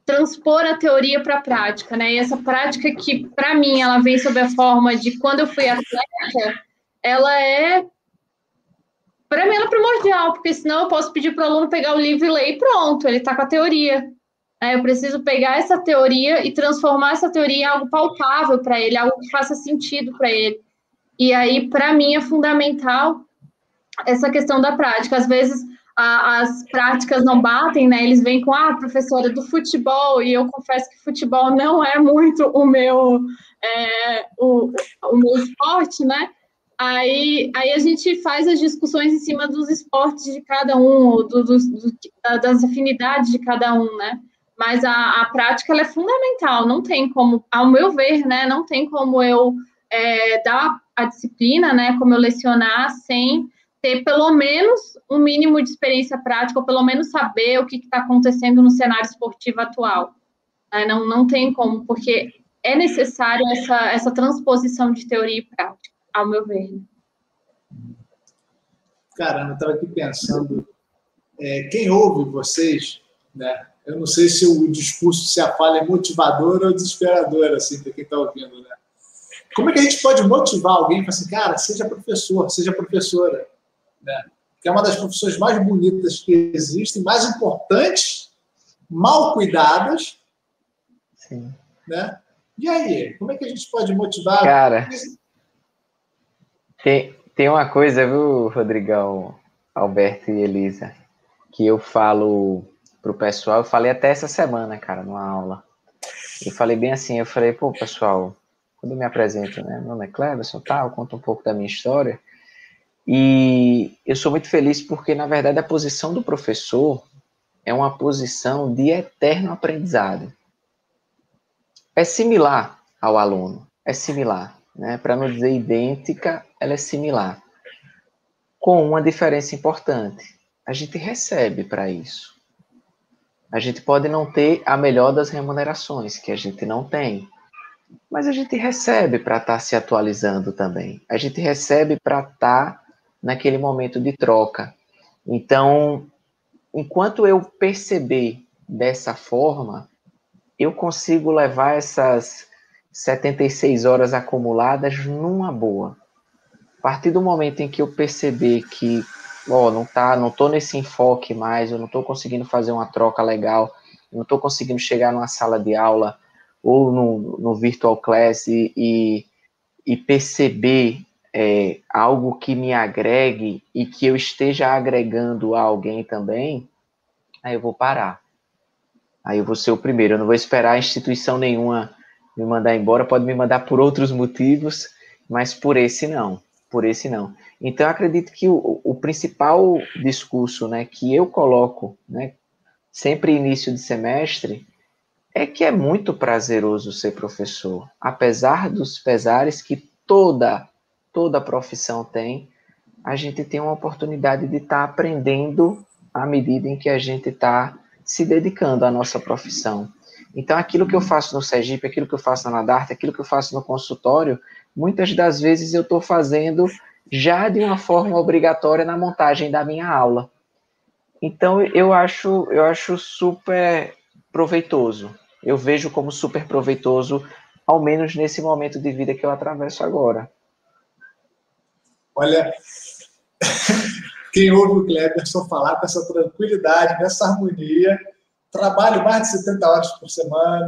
transpor a teoria para a prática, né? E essa prática que, para mim, ela vem sob a forma de quando eu fui atleta, ela é. Para mim, ela é primordial, porque senão eu posso pedir para o aluno pegar o livro e ler e pronto, ele está com a teoria. É, eu preciso pegar essa teoria e transformar essa teoria em algo palpável para ele, algo que faça sentido para ele. E aí, para mim, é fundamental essa questão da prática. Às vezes, a, as práticas não batem, né? Eles vêm com, ah, professora do futebol, e eu confesso que futebol não é muito o meu, é, o, o meu esporte, né? Aí, aí a gente faz as discussões em cima dos esportes de cada um, do, do, do, das afinidades de cada um, né? mas a, a prática é fundamental, não tem como, ao meu ver, né, não tem como eu é, dar a disciplina, né, como eu lecionar sem ter pelo menos um mínimo de experiência prática, ou pelo menos saber o que está acontecendo no cenário esportivo atual. É, não, não tem como, porque é necessário essa, essa transposição de teoria e prática, ao meu ver. Caramba, eu estava aqui pensando, é, quem ouve vocês, né, eu não sei se o discurso, se a fala é motivadora ou desesperadora, assim, para quem está ouvindo, né? Como é que a gente pode motivar alguém para assim, cara, seja professor, seja professora, né? Que é uma das profissões mais bonitas que existem, mais importantes, mal cuidadas, Sim. né? E aí, como é que a gente pode motivar? Cara, tem, tem uma coisa, viu, Rodrigão, Alberto e Elisa, que eu falo pro pessoal. Eu falei até essa semana, cara, numa aula. Eu falei bem assim, eu falei, pô, pessoal, quando eu me apresento, né? Meu nome é Cleverson, tal, eu conto um pouco da minha história. E eu sou muito feliz porque, na verdade, a posição do professor é uma posição de eterno aprendizado. É similar ao aluno, é similar, né? Para não dizer idêntica, ela é similar. Com uma diferença importante. A gente recebe para isso. A gente pode não ter a melhor das remunerações, que a gente não tem, mas a gente recebe para estar tá se atualizando também. A gente recebe para estar tá naquele momento de troca. Então, enquanto eu perceber dessa forma, eu consigo levar essas 76 horas acumuladas numa boa. A partir do momento em que eu perceber que ó, não tá, não tô nesse enfoque mais, eu não tô conseguindo fazer uma troca legal, não tô conseguindo chegar numa sala de aula ou no, no virtual class e, e, e perceber é, algo que me agregue e que eu esteja agregando a alguém também, aí eu vou parar. Aí eu vou ser o primeiro. Eu não vou esperar instituição nenhuma me mandar embora. Pode me mandar por outros motivos, mas por esse não por esse não. Então, eu acredito que o, o principal discurso né, que eu coloco, né, sempre início de semestre, é que é muito prazeroso ser professor, apesar dos pesares que toda toda profissão tem, a gente tem uma oportunidade de estar tá aprendendo à medida em que a gente está se dedicando à nossa profissão. Então, aquilo que eu faço no Sergipe, aquilo que eu faço na Nadarte, aquilo que eu faço no consultório, muitas das vezes eu estou fazendo já de uma forma obrigatória na montagem da minha aula. Então eu acho, eu acho super proveitoso. Eu vejo como super proveitoso, ao menos nesse momento de vida que eu atravesso agora. Olha, (laughs) quem ouve o Kleberson falar com essa tranquilidade, nessa harmonia, trabalho mais de 70 horas por semana,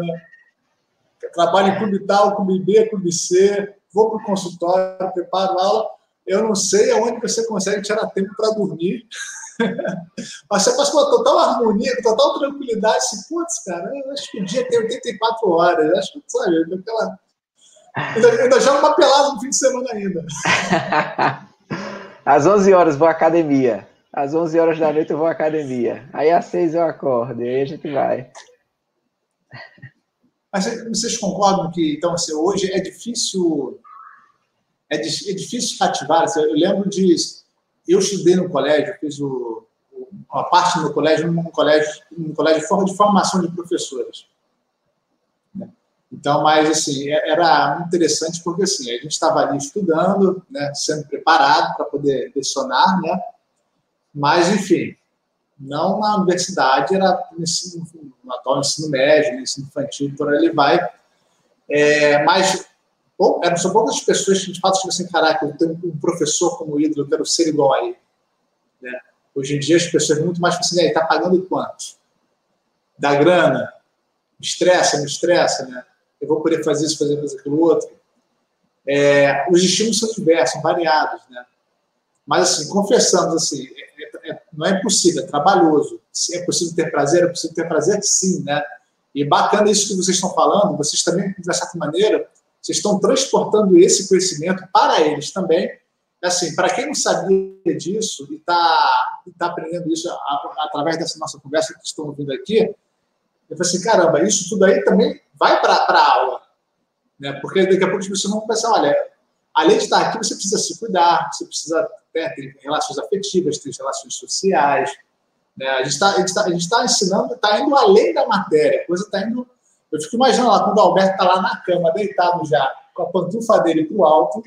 trabalho em clube tal, clube B, clube C, vou para o consultório, preparo aula. Eu não sei aonde você consegue tirar tempo para dormir. (laughs) Mas você passa com total harmonia, com total tranquilidade. Assim, Putz, cara, eu acho que o dia tem 84 horas. Acho que, sabe, aquela... ainda, ainda joga uma pelada no fim de semana ainda. (laughs) Às 11 horas vou à academia. Às 11 horas da noite eu vou à academia. Aí às 6 eu acordo. E aí a gente vai. Mas vocês concordam que, então, assim, hoje é difícil é, é difícil cativar. Assim, eu lembro de... Eu estudei no colégio, fiz o, uma parte do meu colégio num colégio, num colégio de formação de professores. Então, mas assim, é, era interessante porque assim, a gente estava ali estudando, né, sendo preparado para poder lecionar, né? Mas, enfim, não na universidade, era no, atual ensino médio, no ensino infantil, por ali vai. É, mas bom, eram só poucas pessoas que de fato tinham assim, caraca, eu tenho um professor como ídolo, eu quero ser igual a ele. Né? Hoje em dia as pessoas muito mais assim, está pagando quanto? Da grana? Estressa, não estressa, né? Eu vou poder fazer isso, fazer, aquilo outro. É, os estímulos são diversos, variados, né? Mas, assim, confessamos, assim, é, é, não é possível, é trabalhoso. É possível ter prazer? É possível ter prazer, sim, né? E bacana isso que vocês estão falando, vocês também, de certa maneira, vocês estão transportando esse conhecimento para eles também. Assim, para quem não sabia disso e está tá aprendendo isso a, a, através dessa nossa conversa que estão ouvindo aqui, eu falei assim, caramba, isso tudo aí também vai para a aula. Né? Porque daqui a pouco as pessoas vão pensar, olha, além de estar aqui, você precisa se cuidar, você precisa né, ter relações afetivas, ter relações sociais. Né? A gente está tá, tá ensinando, está indo além da matéria, a coisa está indo... Eu fico imaginando lá, quando o Alberto está lá na cama, deitado já, com a pantufa dele para o alto,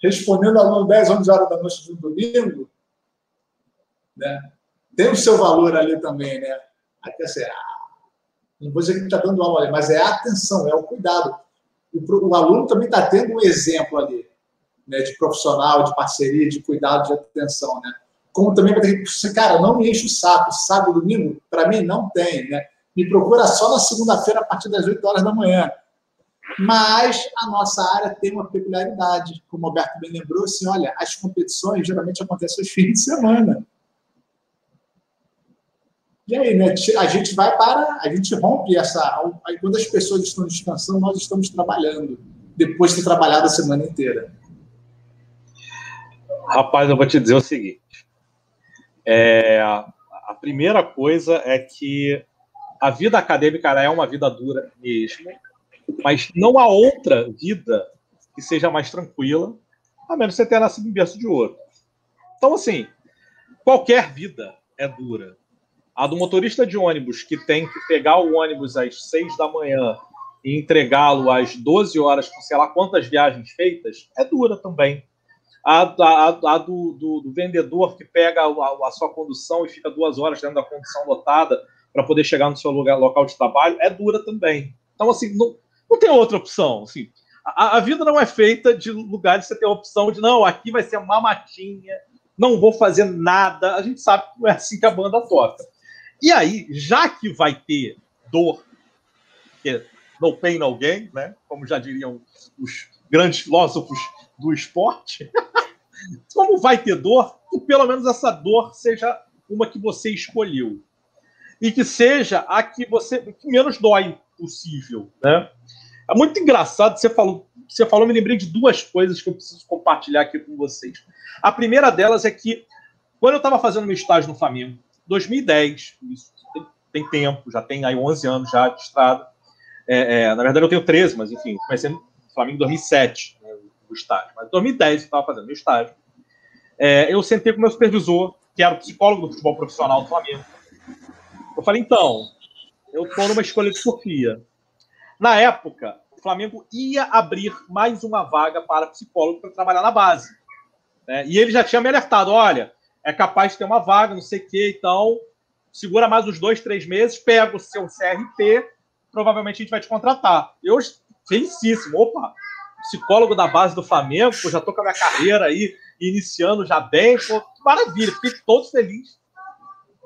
respondendo aluno 10, 11 horas da noite do domingo, né? tem o seu valor ali também, né? Aí, assim, ah, não vou dizer que está dando aula, mas é a atenção, é o cuidado. O, o aluno também está tendo um exemplo ali, né, de profissional, de parceria, de cuidado, de atenção, né? Como também vai ter que, cara, não me enche o saco, sábado, domingo, para mim não tem, né? Me procura só na segunda-feira a partir das 8 horas da manhã. Mas a nossa área tem uma peculiaridade, como o Alberto bem lembrou, assim, olha, as competições geralmente acontecem aos fins de semana. E aí, né, a gente vai para, a gente rompe essa. Quando as pessoas estão descansando, nós estamos trabalhando, depois de ter trabalhado a semana inteira. Rapaz, eu vou te dizer o seguinte: é, a primeira coisa é que a vida acadêmica é uma vida dura mesmo, mas não há outra vida que seja mais tranquila, a menos que você tenha nascido em berço de ouro. Então, assim, qualquer vida é dura a do motorista de ônibus que tem que pegar o ônibus às 6 da manhã e entregá-lo às 12 horas, com sei lá quantas viagens feitas, é dura também. A, a, a do, do, do, vendedor que pega a, a, sua condução e fica duas horas dentro da condução lotada para poder chegar no seu lugar, local de trabalho é dura também. Então, assim, não, não tem outra opção. Assim, a, vida não é feita de lugares que você tem a opção de, não, aqui vai ser uma matinha, não vou fazer nada. A gente sabe que não é assim que a banda toca. E aí, já que vai ter dor, que é no pain, no gain, né? como já diriam os grandes filósofos do esporte, (laughs) como vai ter dor, que pelo menos essa dor seja uma que você escolheu. E que seja a que você que menos dói possível. Né? É muito engraçado, você falou, você falou, me lembrei de duas coisas que eu preciso compartilhar aqui com vocês. A primeira delas é que, quando eu estava fazendo meu estágio no Flamengo, 2010, isso tem, tem, tempo, já tem aí 11 anos já de estrada. É, é, na verdade, eu tenho 13, mas enfim, comecei no Flamengo em 2007, né, o estágio. Mas em 2010 eu estava fazendo meu estágio. É, eu sentei com meu supervisor, que era o psicólogo do futebol profissional do Flamengo. Eu falei, então, eu estou numa escolha de Sofia. Na época, o Flamengo ia abrir mais uma vaga para psicólogo para trabalhar na base. Né? E ele já tinha me alertado: olha, é capaz de ter uma vaga, não sei o quê, então segura mais uns dois, três meses, pega o seu CRP, provavelmente a gente vai te contratar. Eu, felicíssimo, opa, psicólogo da base do Flamengo, já tô com a minha carreira aí, iniciando já bem, pô, maravilha, fiquei todo feliz.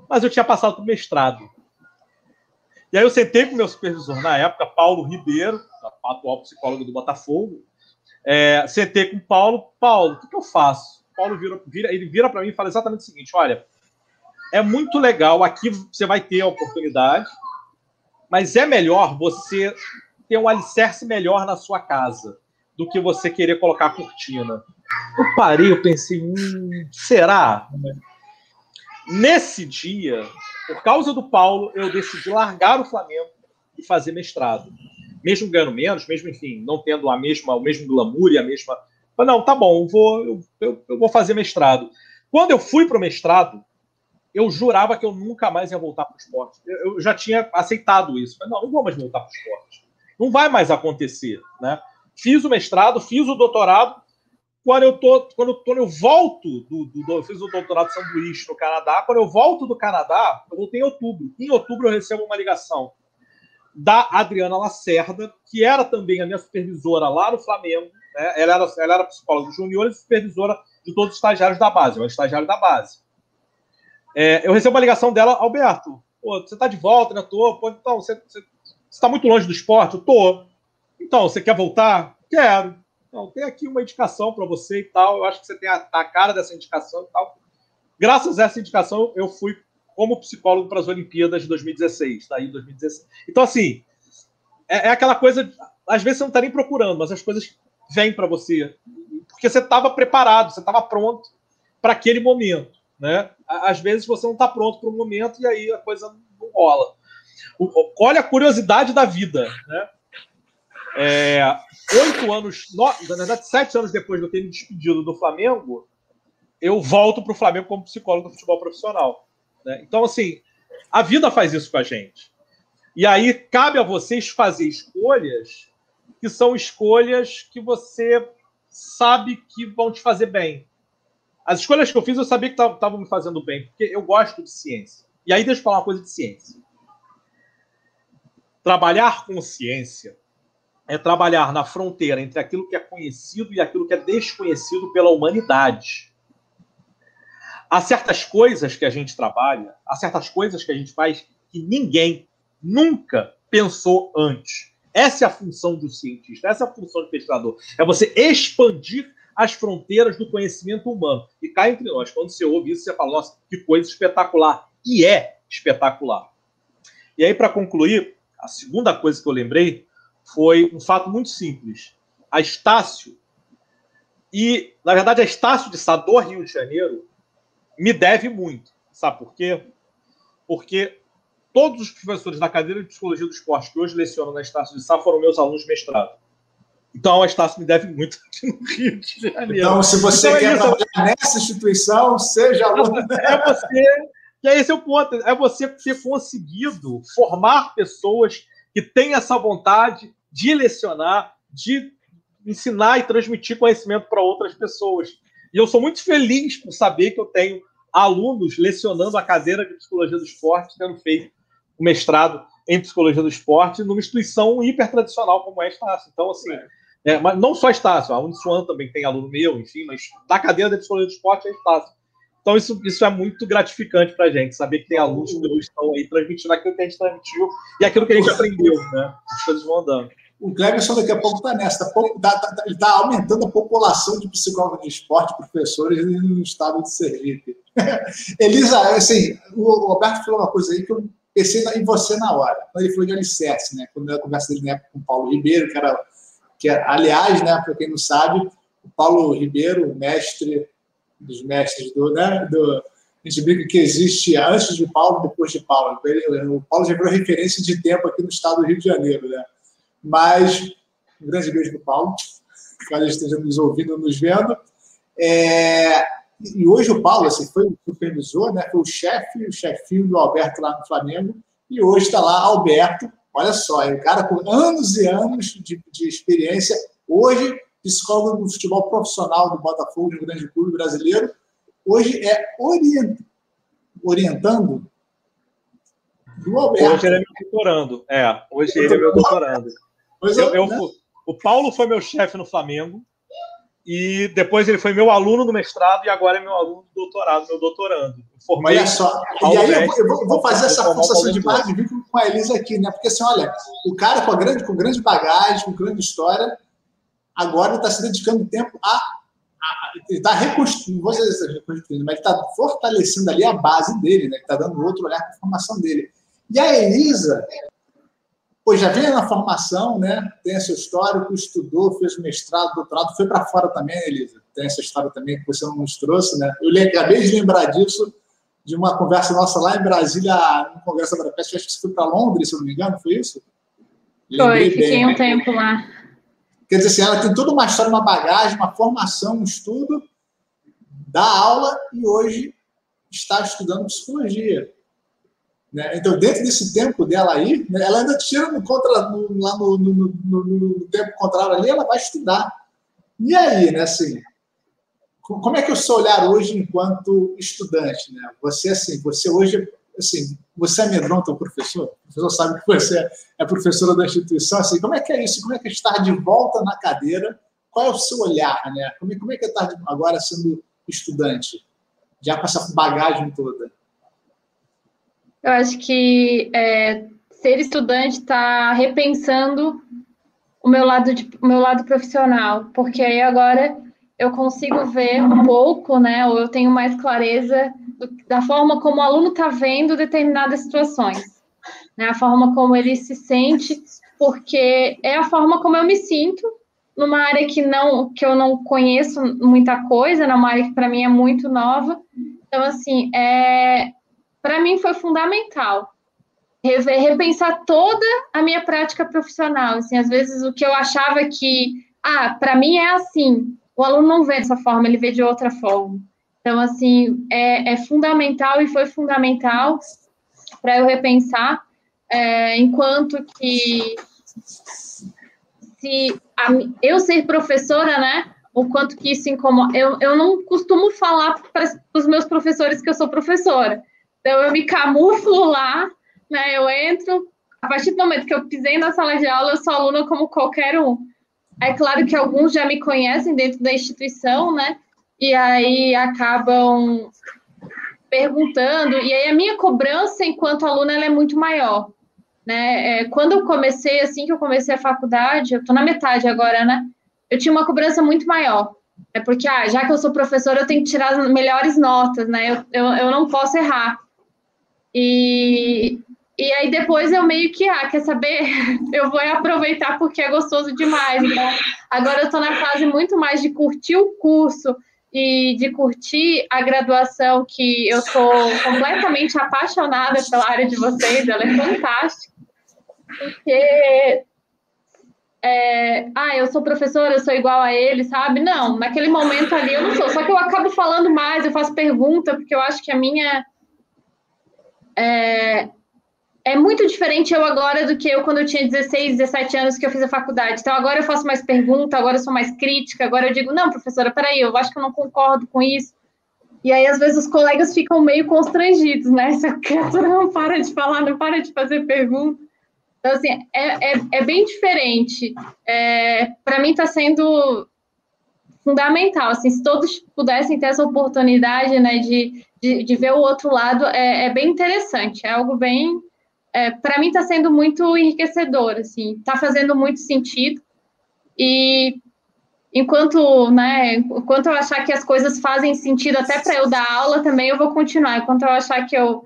Mas eu tinha passado para o mestrado. E aí eu sentei com o meu supervisor na época, Paulo Ribeiro, atual psicólogo do Botafogo, é, sentei com o Paulo, Paulo, o que, que eu faço? Paulo vira, vira ele vira para mim e fala exatamente o seguinte: olha, é muito legal, aqui você vai ter a oportunidade, mas é melhor você ter um alicerce melhor na sua casa do que você querer colocar a cortina. Eu parei, eu pensei, hum, será? Nesse dia, por causa do Paulo, eu decidi largar o Flamengo e fazer mestrado. Mesmo ganhando menos, mesmo, enfim, não tendo a mesma, o mesmo glamour e a mesma. Mas não, tá bom, eu vou, eu, eu, eu vou fazer mestrado. Quando eu fui para o mestrado, eu jurava que eu nunca mais ia voltar para o esporte. Eu, eu, já tinha aceitado isso. Falei, não, não vou mais voltar para o esporte. Não vai mais acontecer. Né? Fiz o mestrado, fiz o doutorado, quando eu tô, quando, quando eu volto do, do, do, eu fiz o doutorado São Luís no Canadá, quando eu volto do Canadá, eu voltei em outubro. Em outubro eu recebo uma ligação da Adriana Lacerda, que era também a minha supervisora lá no Flamengo. Né? Ela, era, ela era psicóloga juniores e supervisora de todos os estagiários da base. Eu era estagiário da base. É, eu recebo uma ligação dela, Alberto, pô, você está de volta, né? Tô, pô, então, você está muito longe do esporte? Eu tô. Então, você quer voltar? Quero. Então, tem aqui uma indicação para você e tal. Eu acho que você tem a, a, cara dessa indicação e tal. Graças a essa indicação, eu fui como psicólogo para as Olimpíadas de 2016, daí 2016. Então, assim, é, é aquela coisa. Às vezes você não está nem procurando, mas as coisas vêm para você. Porque você estava preparado, você estava pronto para aquele momento. Né? Às vezes você não está pronto para o momento e aí a coisa não rola. olha a curiosidade da vida. Né? É, oito anos, na verdade, sete anos depois de eu ter me despedido do Flamengo, eu volto para o Flamengo como psicólogo do futebol profissional. Né? Então, assim, a vida faz isso com a gente. E aí cabe a vocês fazer escolhas que são escolhas que você sabe que vão te fazer bem. As escolhas que eu fiz, eu sabia que estavam me fazendo bem, porque eu gosto de ciência. E aí, deixa eu falar uma coisa de ciência. Trabalhar com ciência é trabalhar na fronteira entre aquilo que é conhecido e aquilo que é desconhecido pela humanidade. Há certas coisas que a gente trabalha, há certas coisas que a gente faz que ninguém nunca pensou antes. Essa é a função do cientista, essa é a função do pesquisador. É você expandir as fronteiras do conhecimento humano. E cá entre nós, quando você ouve isso, você fala, nossa, que coisa espetacular. E é espetacular. E aí, para concluir, a segunda coisa que eu lembrei foi um fato muito simples. A Estácio, e na verdade a Estácio de Sá Rio de Janeiro, me deve muito. Sabe por quê? Porque todos os professores da cadeira de Psicologia do Esporte que hoje lecionam na Estácio de Sá foram meus alunos de mestrado. Então a Estácio me deve muito (laughs) aqui no Rio de Janeiro. Então, se você então, é quer é trabalhar nessa instituição, seja aluno. É você. E é esse é o ponto. É você ter conseguido formar pessoas que têm essa vontade de lecionar, de ensinar e transmitir conhecimento para outras pessoas. E eu sou muito feliz por saber que eu tenho alunos lecionando a cadeira de psicologia do esporte, tendo feito o mestrado em psicologia do esporte numa instituição hiper tradicional como é a Estácio. Então, assim, é, mas não só a Estácio, a Uniswan também tem aluno meu, enfim, mas da cadeira de psicologia do esporte é a Estácio. Então, isso, isso é muito gratificante para a gente, saber que tem alunos que estão aí transmitindo aquilo que a gente transmitiu e aquilo que a gente aprendeu, né? As coisas vão andando. O Cleberson daqui a pouco está nessa, ele está aumentando a população de psicólogos de esporte, professores no estado de Sergipe. (laughs) Elisa, assim, o Roberto falou uma coisa aí que eu pensei em você na hora, quando ele falou de alicerce, né? Quando eu conversa dele né, com o Paulo Ribeiro, que era, que aliás, né, para quem não sabe, o Paulo Ribeiro, mestre dos mestres do, né, do a gente brinca que existe antes de Paulo, depois de Paulo. o Paulo já virou referência de tempo aqui no estado do Rio de Janeiro, né? Mas um grande beijo para o Paulo, caso esteja nos ouvindo, nos vendo. É, e hoje o Paulo assim, foi o supervisor, né, foi o chefe, o chefinho do Alberto lá no Flamengo, e hoje está lá Alberto, olha só, é um cara com anos e anos de, de experiência, hoje psicólogo do futebol profissional do Botafogo, de um grande clube brasileiro, hoje é orient, orientando do Alberto. Hoje ele é meu doutorando, é, hoje ele é meu doutorando. Pois eu, eu, né? O Paulo foi meu chefe no Flamengo, e depois ele foi meu aluno do mestrado e agora é meu aluno do doutorado, meu doutorando. Formei olha só, e aí eu, eu, vou, vou fazer essa forçação de barra de vínculo com a Elisa aqui, né? Porque assim, olha, o cara com, grande, com grande bagagem, com grande história, agora está se dedicando tempo a. está reconstruindo, não vou dizer reconstruindo, mas está fortalecendo ali a base dele, né? Está dando outro olhar para a formação dele. E a Elisa Pô, já vem na formação, né? Tem esse histórico, estudou, fez mestrado, doutorado, foi para fora também, Elisa. Tem essa história também que você não nos trouxe, né? Eu acabei de lembrar disso, de uma conversa nossa lá em Brasília, no Congresso da Budapeste, acho que você foi para Londres, se eu não me engano, foi isso? Lembrei foi, fiquei bem. um tempo lá. Quer dizer assim, ela tem toda uma história, uma bagagem, uma formação, um estudo, dá aula e hoje está estudando psicologia. Né? Então, dentro desse tempo dela aí, né, ela ainda tira no contra, no, lá no, no, no, tempo contrário ali, ela vai estudar. E aí, né, assim, como é que é o seu olhar hoje enquanto estudante? Né? Você, assim, você hoje, assim, você amedronta o professor? O professor sabe que você é professora da instituição, assim, como é que é isso? Como é que é estar de volta na cadeira? Qual é o seu olhar, né? Como é, como é que é estar agora sendo estudante? Já com essa bagagem toda? Eu acho que é, ser estudante está repensando o meu lado de, meu lado profissional, porque aí agora eu consigo ver um pouco, né, ou eu tenho mais clareza do, da forma como o aluno está vendo determinadas situações, né, a forma como ele se sente, porque é a forma como eu me sinto numa área que não que eu não conheço muita coisa, numa área que para mim é muito nova. Então assim, é para mim foi fundamental. Rever, repensar toda a minha prática profissional. Assim, às vezes o que eu achava que, ah, para mim é assim, o aluno não vê dessa forma, ele vê de outra forma. Então, assim, é, é fundamental e foi fundamental para eu repensar, é, enquanto que se a, eu ser professora, né, o quanto que isso incomoda. Eu, eu não costumo falar para os meus professores que eu sou professora, então, eu me camuflo lá, né? Eu entro, a partir do momento que eu pisei na sala de aula, eu sou aluna como qualquer um. É claro que alguns já me conhecem dentro da instituição, né? E aí acabam perguntando, e aí a minha cobrança enquanto aluna é muito maior. Né? É, quando eu comecei, assim que eu comecei a faculdade, eu estou na metade agora, né? Eu tinha uma cobrança muito maior. É porque, ah, já que eu sou professora, eu tenho que tirar as melhores notas, né? Eu, eu, eu não posso errar. E, e aí depois eu meio que, ah, quer saber? (laughs) Eu vou aproveitar porque é gostoso demais. Então, agora eu estou na fase muito mais de curtir o curso e de curtir a graduação, que eu sou completamente apaixonada pela área de vocês, ela é fantástica. Porque é, ah, eu sou professora, eu sou igual a ele, sabe? Não, naquele momento ali eu não sou. Só que eu acabo falando mais, eu faço pergunta, porque eu acho que a minha é, é muito diferente eu agora do que eu quando eu tinha 16, 17 anos que eu fiz a faculdade. Então agora eu faço mais pergunta, agora eu sou mais crítica, agora eu digo, não, professora, peraí, eu acho que eu não concordo com isso. E aí, às vezes, os colegas ficam meio constrangidos, né? (laughs) Se a criatura não para de falar, não para de fazer pergunta. Então, assim, é, é, é bem diferente. É, Para mim, está sendo fundamental. Assim, se todos pudessem ter essa oportunidade né, de, de, de ver o outro lado, é, é bem interessante. É algo bem. É, para mim está sendo muito enriquecedor, assim, está fazendo muito sentido. E enquanto, né, enquanto eu achar que as coisas fazem sentido até para eu dar aula também, eu vou continuar. Enquanto eu achar que eu,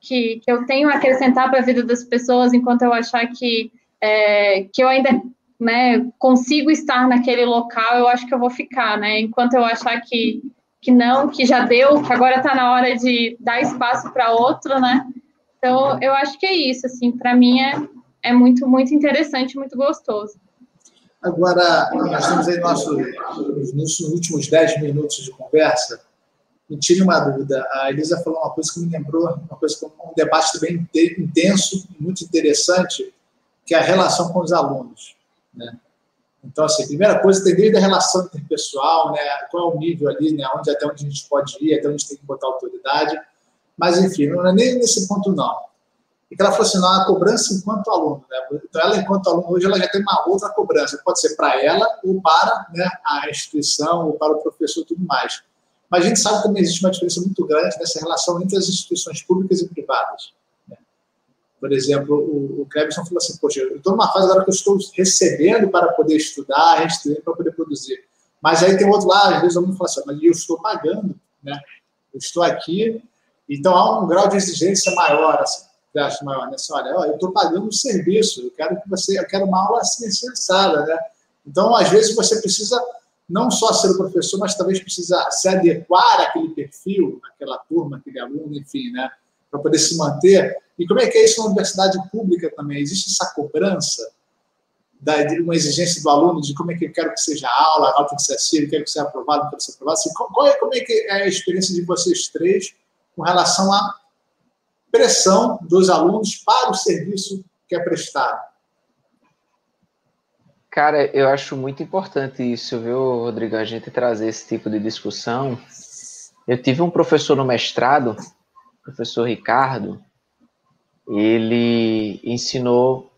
que, que eu tenho a acrescentar para a vida das pessoas, enquanto eu achar que, é, que eu ainda né, consigo estar naquele local, eu acho que eu vou ficar, né? Enquanto eu achar que, que não, que já deu, que agora está na hora de dar espaço para outro, né? Então, eu acho que é isso, assim, para mim é, é muito, muito interessante, muito gostoso. Agora, nós temos aí nosso, nos últimos 10 minutos de conversa, me tire uma dúvida. A Elisa falou uma coisa que me lembrou, uma coisa um debate também intenso, muito interessante, que é a relação com os alunos. Né? Então, assim, primeira coisa tem desde a relação interpessoal, né? qual é o nível ali, né? onde, até onde a gente pode ir, até onde tem que botar autoridade. Mas, enfim, não é nem nesse ponto, não. E que ela falou assim, não, a cobrança enquanto aluno. Né? Então, ela, enquanto aluno, hoje ela já tem uma outra cobrança. Pode ser para ela ou para né, a instituição ou para o professor tudo mais. Mas a gente sabe que também existe uma diferença muito grande nessa relação entre as instituições públicas e privadas. Por exemplo, o, o Clebson falou assim, poxa, eu estou numa fase agora que eu estou recebendo para poder estudar, recebendo para poder produzir. Mas aí tem outro lado, às vezes o aluno fala assim, mas eu estou pagando, né? Eu estou aqui, então há um grau de exigência maior, assim. gasto maior, né? Assim, olha, eu estou pagando um serviço, eu quero que você, eu quero uma aula assim sensada, né? Então, às vezes, você precisa não só ser o professor, mas talvez precisa se adequar àquele perfil, àquela turma, aquele aluno, enfim, né? Para poder se manter. E como é que é isso na universidade pública também? Existe essa cobrança? da, uma exigência do aluno de como é que eu quero que seja a aula, a aula tem que ser assim, eu quero que seja aprovado, quero que seja aprovado. Assim, qual é, como é que é a experiência de vocês três com relação à pressão dos alunos para o serviço que é prestado? Cara, eu acho muito importante isso, viu, Rodrigo, a gente trazer esse tipo de discussão. Eu tive um professor no mestrado, professor Ricardo, ele ensinou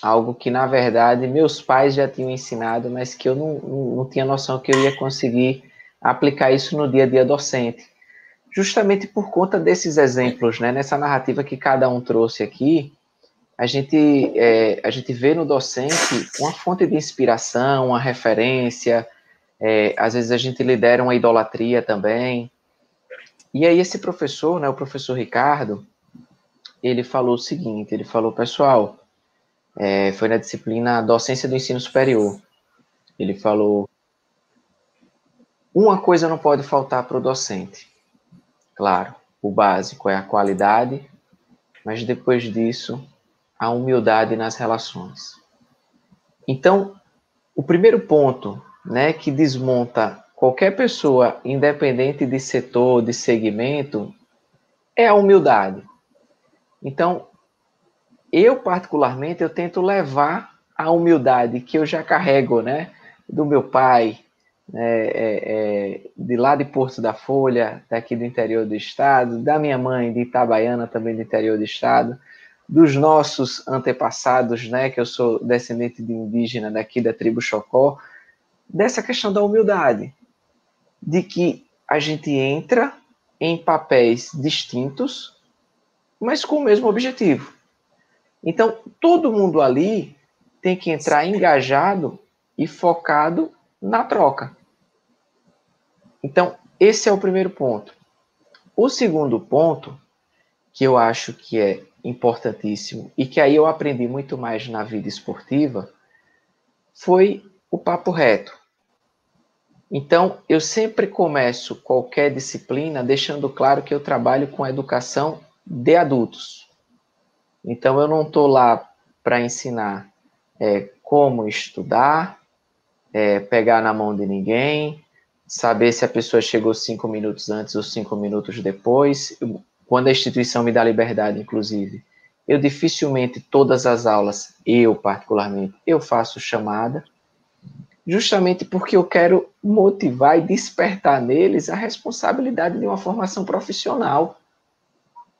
algo que, na verdade, meus pais já tinham ensinado, mas que eu não, não, não tinha noção que eu ia conseguir aplicar isso no dia a dia docente. Justamente por conta desses exemplos, né? Nessa narrativa que cada um trouxe aqui, a gente, é, a gente vê no docente uma fonte de inspiração, uma referência, é, às vezes a gente lidera uma idolatria também. E aí esse professor, né, o professor Ricardo, ele falou o seguinte, ele falou, pessoal, é, foi na disciplina Docência do Ensino Superior. Ele falou: uma coisa não pode faltar para o docente. Claro, o básico é a qualidade, mas depois disso, a humildade nas relações. Então, o primeiro ponto, né, que desmonta qualquer pessoa, independente de setor, de segmento, é a humildade. Então, eu particularmente eu tento levar a humildade que eu já carrego, né, do meu pai, né, é, é, de lá de Porto da Folha, daqui do interior do estado, da minha mãe de Itabaiana, também do interior do estado, dos nossos antepassados, né, que eu sou descendente de indígena daqui da tribo Chocó, dessa questão da humildade, de que a gente entra em papéis distintos, mas com o mesmo objetivo. Então, todo mundo ali tem que entrar engajado e focado na troca. Então, esse é o primeiro ponto. O segundo ponto, que eu acho que é importantíssimo e que aí eu aprendi muito mais na vida esportiva, foi o papo reto. Então, eu sempre começo qualquer disciplina deixando claro que eu trabalho com educação de adultos. Então, eu não estou lá para ensinar é, como estudar, é, pegar na mão de ninguém, saber se a pessoa chegou cinco minutos antes ou cinco minutos depois. Quando a instituição me dá liberdade, inclusive, eu dificilmente, todas as aulas, eu particularmente, eu faço chamada, justamente porque eu quero motivar e despertar neles a responsabilidade de uma formação profissional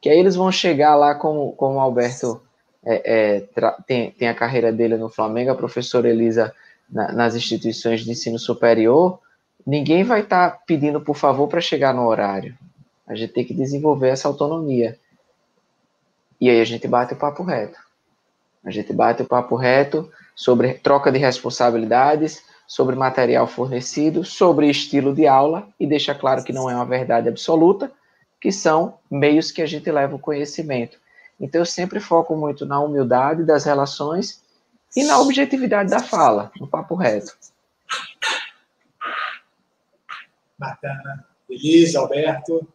que aí eles vão chegar lá como, como o Alberto é, é, tem, tem a carreira dele no Flamengo, a professora Elisa na, nas instituições de ensino superior, ninguém vai estar tá pedindo por favor para chegar no horário. A gente tem que desenvolver essa autonomia. E aí a gente bate o papo reto. A gente bate o papo reto sobre troca de responsabilidades, sobre material fornecido, sobre estilo de aula e deixa claro que não é uma verdade absoluta, que são meios que a gente leva o conhecimento. Então, eu sempre foco muito na humildade das relações e na objetividade da fala, no papo reto. Bacana. Elisa, Alberto.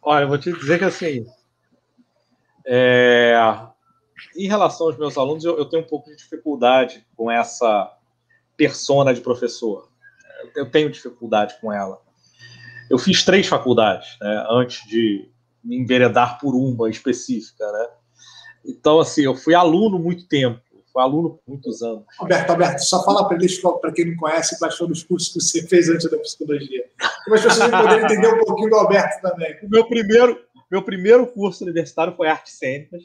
Olha, eu vou te dizer que assim, é, em relação aos meus alunos, eu, eu, tenho um pouco de dificuldade com essa persona de professor. Eu tenho dificuldade com ela eu fiz três faculdades, né, antes de me enveredar por uma específica, né? Então, assim, eu fui aluno muito tempo, fui aluno por muitos anos. Alberto, Alberto, só fala para eles, para quem não conhece, quais foram os cursos que você fez antes da psicologia. Para as pessoas poderem entender um pouquinho do Alberto também. O meu primeiro, meu primeiro curso universitário foi artes cênicas,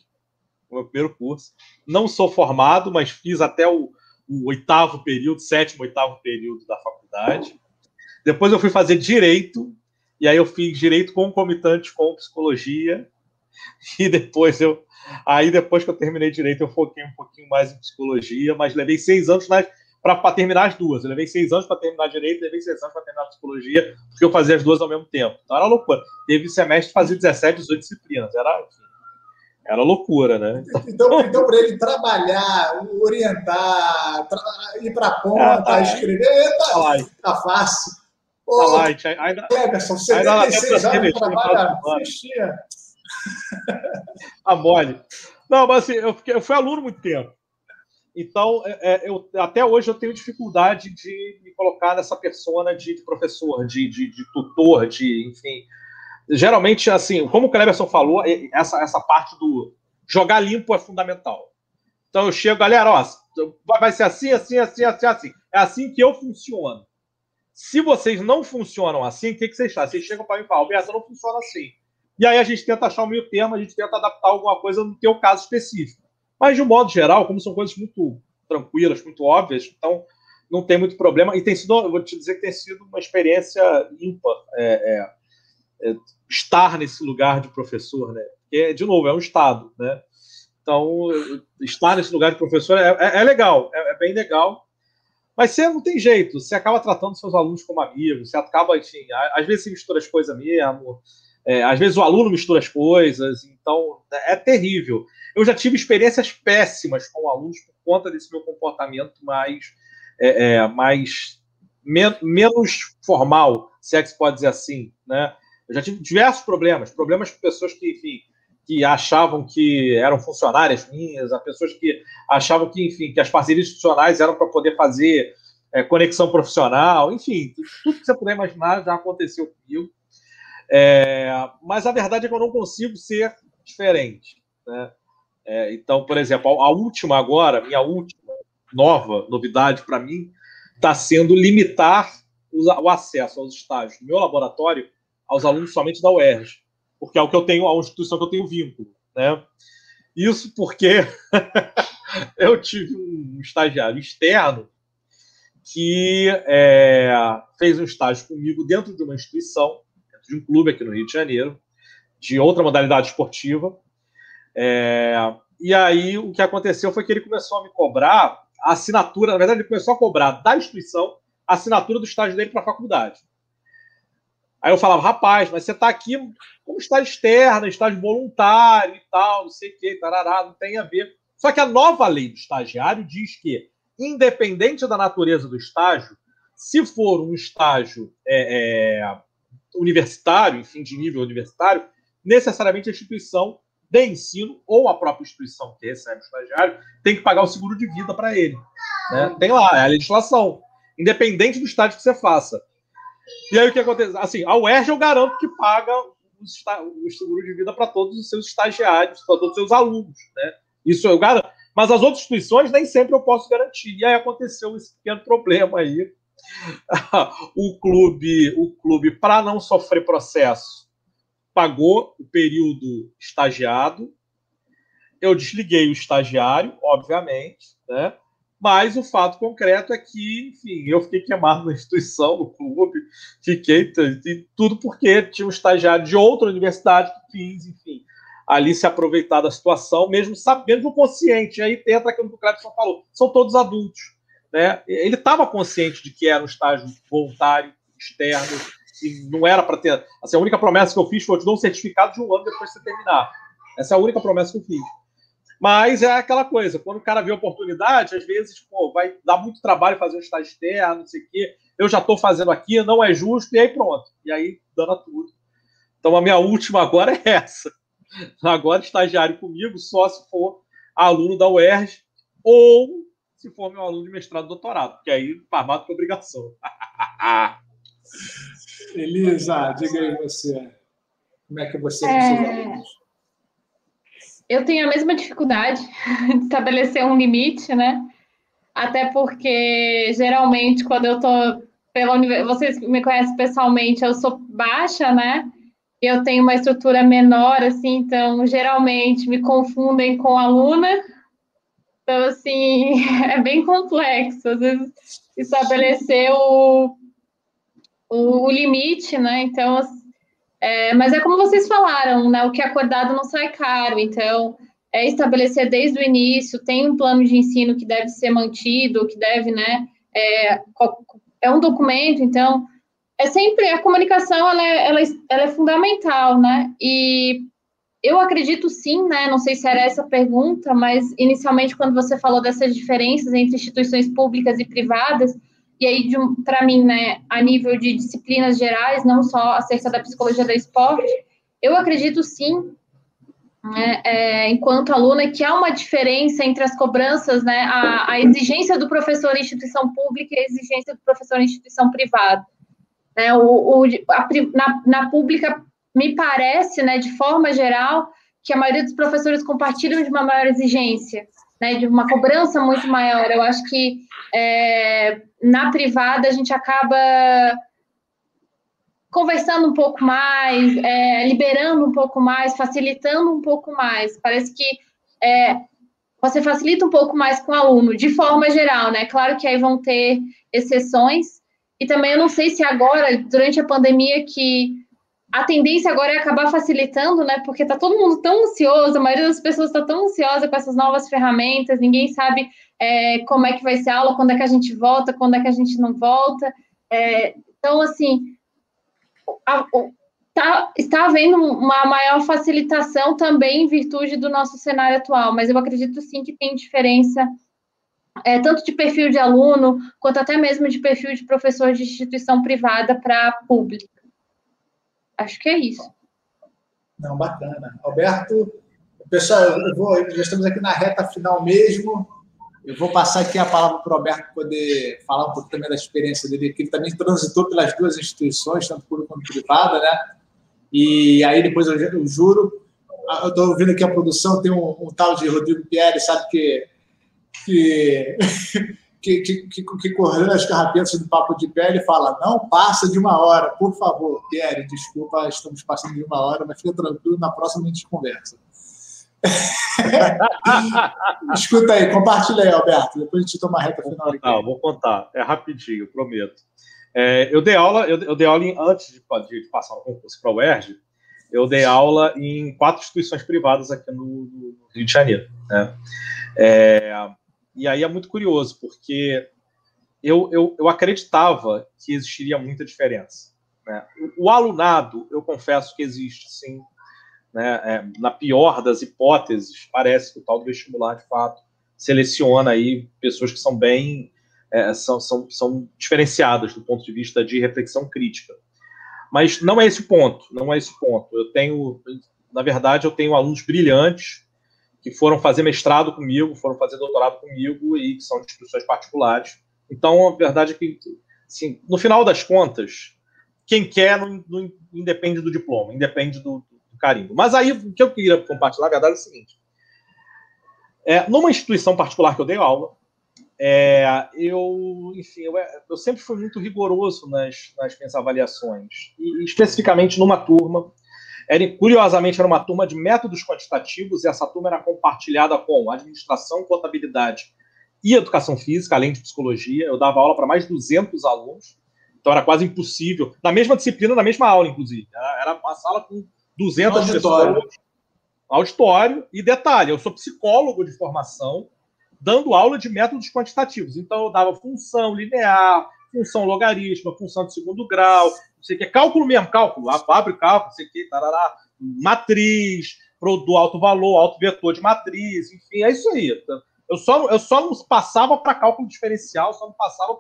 o meu primeiro curso. Não sou formado, mas fiz até o, o oitavo período, sétimo, oitavo período da faculdade. Depois eu fui fazer direito, e aí eu fiz direito concomitante com psicologia. E depois eu. Aí depois que eu terminei direito, eu foquei um pouquinho mais em psicologia, mas levei seis anos para terminar as duas. Eu levei seis anos para terminar direito, levei seis anos para terminar psicologia, porque eu fazia as duas ao mesmo tempo. Então era loucura. Teve semestre fazer 17, 18 disciplinas. Era, era loucura, né? Então, então para ele trabalhar, orientar, tra ir para a ponta, é, escrever, tá, tá fácil. Ô, tá light. Ainda, Cleberson, 76 anos, trabalha, A (laughs) mole. Não, mas assim, eu, fiquei, eu fui aluno muito tempo. Então, é, é, eu, até hoje eu tenho dificuldade de me colocar nessa persona de, de professor, de, de, de, tutor, de, enfim. Geralmente, assim, como o Cleberson falou, essa, essa parte do jogar limpo é fundamental. Então eu chego, galera, ó, vai ser assim, assim, assim, assim, assim. É assim que eu funciono. Se vocês não funcionam assim, o que, que vocês fazem? Vocês chegam para mim e falam, Alberto, não funciona assim. E aí a gente tenta achar o meio termo, a gente tenta adaptar alguma coisa no teu caso específico. Mas, de um modo geral, como são coisas muito tranquilas, muito óbvias, então não tem muito problema. E tem sido, eu vou te dizer que tem sido uma experiência ímpar é, é, é, estar nesse lugar de professor, né? Porque, de novo, é um Estado, né? Então, estar nesse lugar de professor é, é, é legal, é, é, bem legal. Mas você não tem jeito, você acaba tratando seus alunos como amigos, você acaba, enfim, às vezes você mistura as coisas mesmo, é, às vezes o aluno mistura as coisas, então é terrível. Eu já tive experiências péssimas com alunos por conta desse meu comportamento mais, é, é, mais men menos formal, se é que se pode dizer assim, né? Eu já tive diversos problemas, problemas com pessoas que, enfim, que achavam que eram funcionárias minhas, a pessoas que achavam que, enfim, que as parcerias institucionais eram para poder fazer é, conexão profissional, enfim, tudo que você puder imaginar já aconteceu comigo. É, mas a verdade é que eu não consigo ser diferente. Né? É, então, por exemplo, a, última agora, minha última nova novidade para mim, está sendo limitar o, acesso aos estágios do meu laboratório aos alunos somente da UERJ, porque é o que eu tenho, a instituição que eu tenho vínculo. Né? Isso porque (laughs) eu tive um estagiário externo que é, fez um estágio comigo dentro de uma instituição, dentro de um clube aqui no Rio de Janeiro, de outra modalidade esportiva, é, e aí o que aconteceu foi que ele começou a me cobrar a assinatura, na verdade, ele começou a cobrar da instituição a assinatura do estágio dele para a faculdade. Aí eu falava, rapaz, mas você está aqui como estágio externo, estágio voluntário e tal, não sei o que, tarará, não tem a ver. Só que a nova lei do estagiário diz que, independente da natureza do estágio, se for um estágio é, é, universitário, enfim, de nível universitário, necessariamente a instituição de ensino ou a própria instituição que recebe o estagiário tem que pagar o seguro de vida para ele. Né? Tem lá, é a legislação. Independente do estágio que você faça. E aí o que acontece? Assim, a UERJ eu garanto que paga o seguro de vida para todos os seus estagiários, para todos os seus alunos. Né? Isso eu garanto. Mas as outras instituições nem sempre eu posso garantir. E aí aconteceu esse pequeno problema aí. (laughs) o clube, o clube para não sofrer processo, pagou o período estagiado. Eu desliguei o estagiário, obviamente, né? Mas o fato concreto é que, enfim, eu fiquei queimado na instituição, no clube, fiquei tudo porque tinha um estagiário de outra universidade que quis, enfim, ali se aproveitar da situação, mesmo sabendo, consciente. Aí entra aquilo que o Clepson falou: são todos adultos. Né? Ele estava consciente de que era um estágio voluntário, externo, que não era para ter. Assim, a única promessa que eu fiz foi: eu te dou um certificado de um ano depois de você terminar. Essa é a única promessa que eu fiz. Mas é aquela coisa, quando o cara vê oportunidade, às vezes, pô, vai dar muito trabalho fazer um estágio externo, não sei o quê. Eu já estou fazendo aqui, não é justo, e aí pronto. E aí dana tudo. Então a minha última agora é essa. Agora estagiário comigo, só se for aluno da UERJ ou se for meu aluno de mestrado e doutorado, porque aí farmado com obrigação. (laughs) Elisa, diga aí você. Como é que você é... seus alunos? Eu tenho a mesma dificuldade (laughs) de estabelecer um limite, né? Até porque geralmente quando eu tô pela vocês me conhecem pessoalmente, eu sou baixa, né? Eu tenho uma estrutura menor, assim, então geralmente me confundem com aluna. Então, assim, (laughs) é bem complexo. Às vezes estabelecer o, o, o limite, né? Então, é, mas é como vocês falaram, né? O que é acordado não sai caro. Então, é estabelecer desde o início, tem um plano de ensino que deve ser mantido, que deve, né, é, é um documento, então, é sempre, a comunicação, ela é, ela, é, ela é fundamental, né, e eu acredito sim, né, não sei se era essa a pergunta, mas inicialmente quando você falou dessas diferenças entre instituições públicas e privadas, e aí, para mim, né, a nível de disciplinas gerais, não só acerca da psicologia do esporte, eu acredito sim né, é, enquanto aluna, que há uma diferença entre as cobranças, né, a, a, exigência do professor em instituição pública e a exigência do professor em instituição privada. Né, o, o a, na, na pública, me parece, né, de forma geral, que a maioria dos professores compartilham de uma maior exigência, né, de uma cobrança muito maior. Eu acho que é, na privada a gente acaba conversando um pouco mais, é, liberando um pouco mais, facilitando um pouco mais. Parece que é, você facilita um pouco mais com o aluno, de forma geral, né? Claro que aí vão ter exceções. E também eu não sei se agora, durante a pandemia, que a tendência agora é acabar facilitando, né? Porque tá todo mundo tão ansioso, a maioria das pessoas está tão ansiosa com essas novas ferramentas, ninguém sabe é, como é que vai ser a aula, quando é que a gente volta, quando é que a gente não volta. É, então, assim, a, tá, está havendo uma maior facilitação também em virtude do nosso cenário atual, mas eu acredito sim que tem diferença é, tanto de perfil de aluno, quanto até mesmo de perfil de professor de instituição privada para pública. Acho que é isso. Não, bacana. Alberto, pessoal, vou, já estamos aqui na reta final mesmo. Eu vou passar aqui a palavra para o Roberto poder falar um pouco também da experiência dele, que ele também transitou pelas duas instituições, tanto pública quanto privada, né? E aí depois eu, eu juro, eu estou ouvindo aqui a produção, tem um, um, tal de Rodrigo Pierre, sabe que que, (laughs) que, que, que, que as carrapetas do Papo de Pé, ele fala, não passa de uma hora, por favor, Pierre, desculpa, estamos passando de uma hora, mas fica tranquilo, na próxima a gente conversa. (laughs) Escuta aí, compartilha aí, Alberto. Depois a gente toma a reta final. Vou contar, vou contar. É rapidinho, prometo. É, eu dei aula, eu, eu, dei aula em, antes de, de passar no concurso para o UERJ, eu dei aula em quatro instituições privadas aqui no, no Rio de Janeiro. Né? É, e aí é muito curioso, porque eu, eu, eu acreditava que existiria muita diferença. Né? O, o alunado, eu confesso que existe, sim, né, é, na pior das hipóteses, parece que o tal do vestibular, de fato, seleciona aí pessoas que são bem, é, são, são, são diferenciadas do ponto de vista de reflexão crítica. Mas não é esse o ponto, não é esse o ponto. Eu tenho, na verdade, eu tenho alunos brilhantes que foram fazer mestrado comigo, foram fazer doutorado comigo e que são de instituições particulares. Então, a verdade é que, assim, no final das contas, quem quer não, não independe do diploma, independe do, carimbo. Mas aí, o que eu queria compartilhar, a verdade é o seguinte. É, numa instituição particular que eu dei aula, é, eu, enfim, eu, eu, sempre fui muito rigoroso nas, nas minhas avaliações. E, especificamente numa turma, era, curiosamente, era uma turma de métodos quantitativos, e essa turma era compartilhada com administração, contabilidade e educação física, além de psicologia. Eu dava aula para mais de 200 alunos, então era quase impossível. Na mesma disciplina, na mesma aula, inclusive. Era, era uma sala com 200 auditório. pessoas. Auditório. E detalhe, eu sou psicólogo de formação, dando aula de métodos quantitativos. Então, eu dava função linear, função logarítmica, função de segundo grau, não sei o que, cálculo mesmo, cálculo, abre cálculo, não sei o que, tarará, matriz, do alto valor, alto vetor de matriz, enfim, é isso aí. Eu só, eu só não passava para cálculo diferencial, só não passava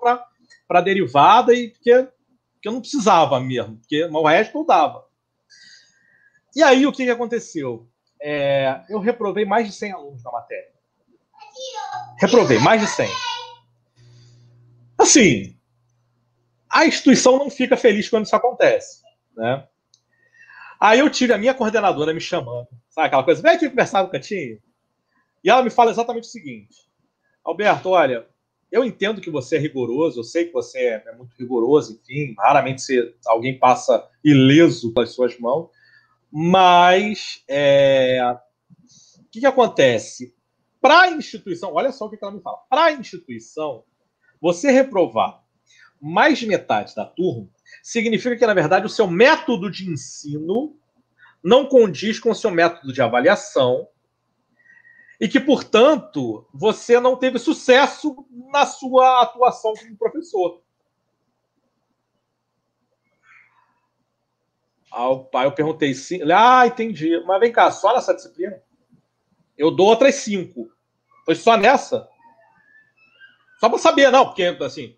para derivada, e porque, porque eu não precisava mesmo, porque o resto eu dava. E aí, o que, que aconteceu? É, eu reprovei mais de 100 alunos na matéria. Reprovei mais de 100. Assim, a instituição não fica feliz quando isso acontece. Né? Aí eu tive a minha coordenadora me chamando, sabe aquela coisa, vem aqui conversar no cantinho. E ela me fala exatamente o seguinte: Alberto, olha, eu entendo que você é rigoroso, eu sei que você é muito rigoroso, enfim, raramente você, alguém passa ileso pelas suas mãos, mas é, o que, que acontece? Para a instituição, olha só o que ela me fala. Para a instituição, você reprovar mais de metade da turma significa que, na verdade, o seu método de ensino não condiz com o seu método de avaliação e que, portanto, você não teve sucesso na sua atuação como professor. Aí eu perguntei, sim. Ah, entendi. Mas vem cá, só nessa disciplina? Eu dou outras cinco. Foi só nessa? Só para saber, não, porque assim,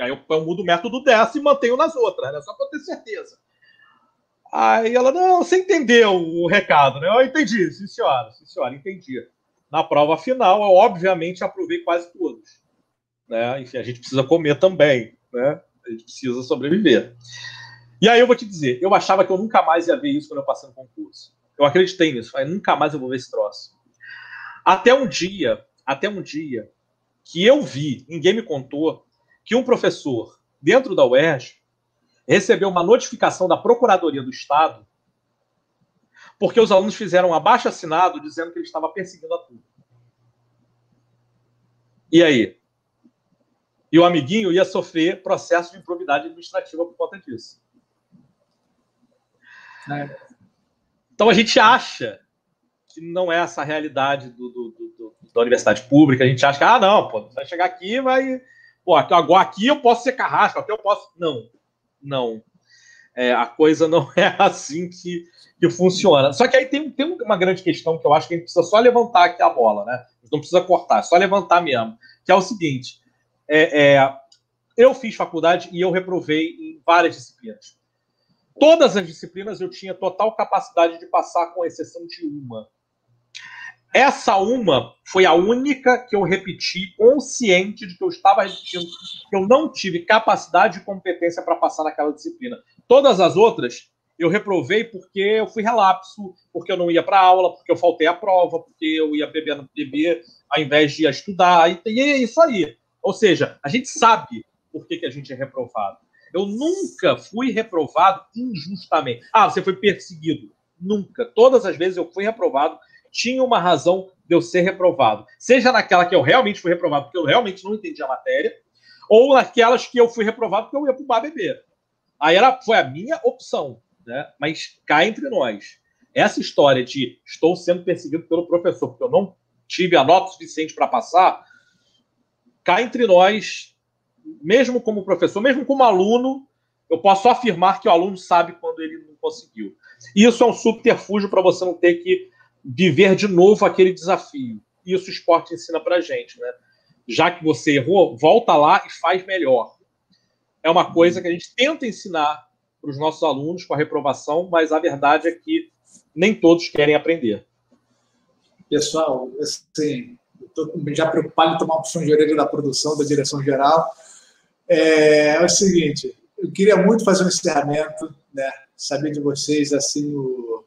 aí eu, eu mudo o método dessa e mantenho nas outras, né? Só para ter certeza. Aí ela, não, você entendeu o recado, né? Eu entendi, sim senhora, sim senhora, entendi. Na prova final, eu obviamente aprovei quase todos. Né? Enfim, a gente precisa comer também, né? A gente precisa sobreviver. E aí eu vou te dizer, eu achava que eu nunca mais ia ver isso quando eu passei no concurso. Eu acreditei nisso, falei, nunca mais eu vou ver esse troço. Até um dia, até um dia que eu vi, ninguém me contou, que um professor dentro da UERJ recebeu uma notificação da Procuradoria do Estado porque os alunos fizeram um abaixo assinado dizendo que ele estava perseguindo a turma. E aí? E o amiguinho ia sofrer processo de improbidade administrativa por conta disso. Então a gente acha que não é essa a realidade do, do, do, da universidade pública. A gente acha que, ah, não, pô, vai chegar aqui vai. Pô, agora aqui eu posso ser carrasco, aqui eu posso. Não, não. É, a coisa não (laughs) é assim que, que funciona. Só que aí tem, tem uma grande questão que eu acho que a gente precisa só levantar aqui a bola, né? Não precisa cortar, é só levantar mesmo. Que é o seguinte: é, é, eu fiz faculdade e eu reprovei em várias disciplinas. Todas as disciplinas eu tinha total capacidade de passar, com exceção de uma. Essa uma foi a única que eu repeti, consciente de que eu estava repetindo, que eu não tive capacidade e competência para passar naquela disciplina. Todas as outras eu reprovei porque eu fui relapso, porque eu não ia para aula, porque eu faltei a prova, porque eu ia beber no beber ao invés de ir estudar. E, e é isso aí. Ou seja, a gente sabe por que, que a gente é reprovado. Eu nunca fui reprovado injustamente. Ah, você foi perseguido. Nunca. Todas as vezes eu fui reprovado, tinha uma razão de eu ser reprovado. Seja naquela que eu realmente fui reprovado porque eu realmente não entendi a matéria, ou naquelas que eu fui reprovado porque eu ia para o beber. Aí era, foi a minha opção, né? Mas cá entre nós, essa história de estou sendo perseguido pelo professor porque eu não tive a nota suficiente para passar, cá entre nós, mesmo como professor, mesmo como aluno, eu posso afirmar que o aluno sabe quando ele não conseguiu. Isso é um subterfúgio para você não ter que viver de novo aquele desafio. Isso o esporte ensina para gente, né? Já que você errou, volta lá e faz melhor. É uma coisa que a gente tenta ensinar para os nossos alunos com a reprovação, mas a verdade é que nem todos querem aprender. Pessoal, assim, estou já preocupado em tomar uma opção de orelha da produção, da direção geral. É, é, o seguinte, eu queria muito fazer um encerramento, né? Saber de vocês, assim, o,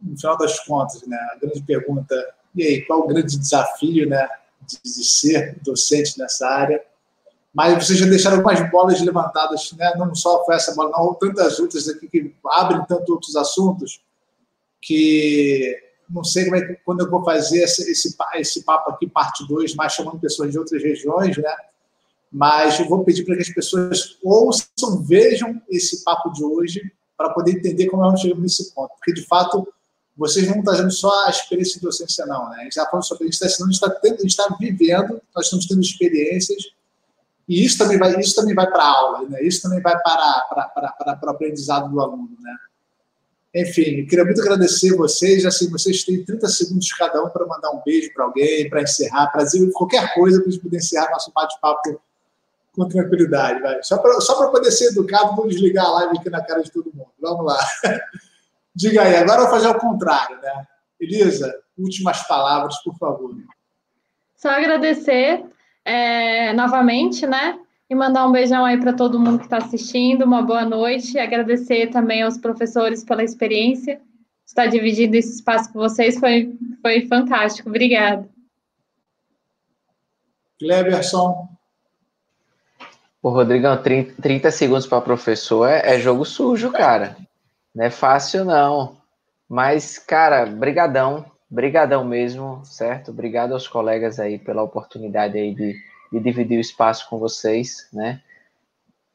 no final das contas, né? A grande pergunta, e aí, qual o grande desafio, né? De, de ser docente nessa área? Mas vocês já deixaram algumas bolas levantadas, né? Não só foi essa bola, não, tantas outras aqui que abrem tantos outros assuntos que não sei como é que, quando eu vou fazer esse, esse, esse papo aqui, parte 2, mais chamando pessoas de outras regiões, né? Mas eu vou pedir para que as pessoas ouçam, vejam esse papo de hoje para poder entender como nós chegamos nesse ponto. Porque, de fato, vocês não estão trazendo só a experiência de docência, não. Né? A gente está falando sobre a gente, está, a gente está tá vivendo, nós estamos tendo experiências, e isso também vai, isso também vai para a aula, né? isso também vai para, para, para, para, o aprendizado do aluno. Né? Enfim, queria muito agradecer vocês. Assim, vocês têm 30 segundos cada um para mandar um beijo para alguém, para encerrar, para dizer qualquer coisa para a gente poder encerrar nosso bate-papo com tranquilidade. Vai. Só para só poder ser educado, vou desligar a live aqui na cara de todo mundo. Vamos lá. (laughs) Diga aí, agora eu vou fazer o contrário, né? Elisa, últimas palavras, por favor. Só agradecer é, novamente, né? E mandar um beijão aí para todo mundo que está assistindo, uma boa noite. Agradecer também aos professores pela experiência. Estar dividindo esse espaço com vocês foi, foi fantástico. Obrigada. Cleberson. Pô, Rodrigão, 30, 30 segundos para professor é, é, jogo sujo, cara. Não é fácil, não. Mas, cara, brigadão. Brigadão mesmo, certo? Obrigado aos colegas aí pela oportunidade aí de, de dividir o espaço com vocês, né?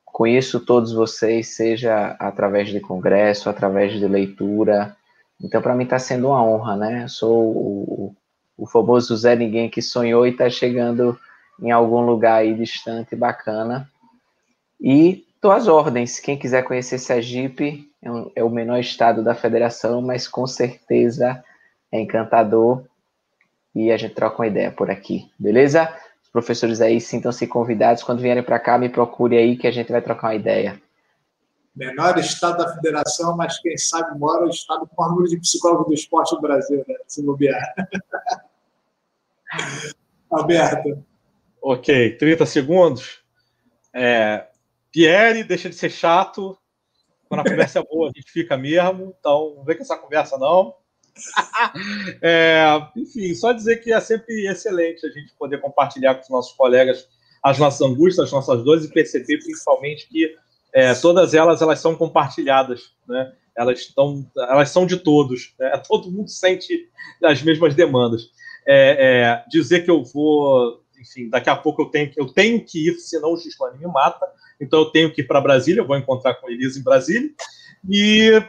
Conheço todos vocês, seja através de congresso, através de leitura. Então, para mim está sendo uma honra, né? Sou o, o, famoso Zé Ninguém que sonhou e está chegando em algum lugar aí distante, bacana. E tô às ordens. Quem quiser conhecer Sergipe, é, um, é o menor estado da federação, mas com certeza é encantador. E a gente troca uma ideia por aqui, beleza? Os professores aí sintam-se convidados. Quando vierem para cá, me procure aí que a gente vai trocar uma ideia. Menor estado da federação, mas quem sabe mora o estado com o número de psicólogo do esporte no Brasil, né? Se bobear. (laughs) Alberto. Ok, 30 segundos. É, Pierre deixa de ser chato. Quando a conversa é boa, a gente fica mesmo. Então, não vem com essa conversa, não. (laughs) é, enfim, só dizer que é sempre excelente a gente poder compartilhar com os nossos colegas as nossas angústias, as nossas dores e perceber principalmente que é, todas elas elas são compartilhadas, né? Elas estão, elas são de todos. Né? (laughs) Todo mundo sente as mesmas demandas. É, é, dizer que eu vou, enfim, daqui a pouco eu tenho eu tenho que ir, senão o Gislane me mata. Então eu tenho que ir para Brasília, eu vou encontrar com Elisa em Brasília. E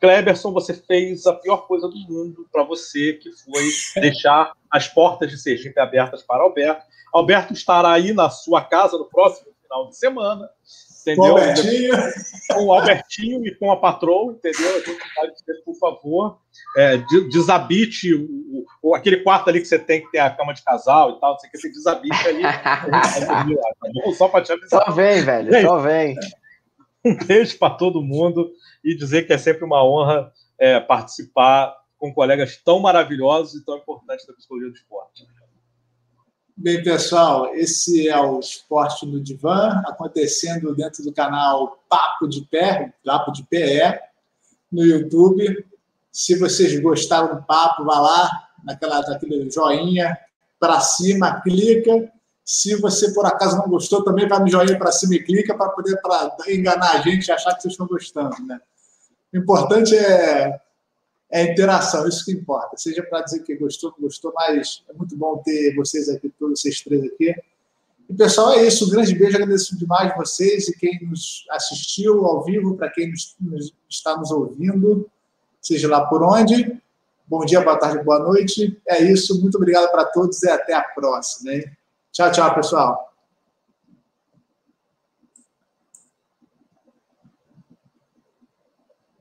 Kleberson, você fez a pior coisa do mundo para você, que foi deixar as portas de Sergipe abertas para Alberto. Alberto estará aí na sua casa no próximo final de semana, entendeu? Com o Albertinho, com o Albertinho e com a patroa, entendeu? A gente vai dizer, por favor, é, desabite o, o, aquele quarto ali que você tem que ter a cama de casal e tal, não sei o que, você desabite ali. (laughs) Só para te avisar. Só vem, velho, só vem. Um beijo para todo mundo e dizer que é sempre uma honra é, participar com colegas tão maravilhosos e tão importantes da psicologia do esporte. Bem, pessoal, esse é o Esporte no Divã, acontecendo dentro do canal Papo de Pé, Papo de PE, no YouTube. Se vocês gostaram do papo, vá lá, naquela, naquele joinha para cima, clica. Se você por acaso não gostou, também vai no joinha para cima e clica para poder pra enganar a gente e achar que vocês estão gostando. Né? O importante é é a interação, isso que importa. Seja para dizer que gostou, não gostou, mas é muito bom ter vocês aqui, todos vocês três aqui. E, pessoal, é isso. Um grande beijo, agradeço demais vocês e quem nos assistiu ao vivo, para quem nos, nos, está nos ouvindo, seja lá por onde. Bom dia, boa tarde, boa noite. É isso. Muito obrigado para todos e até a próxima. Hein? Tchau, tchau, pessoal.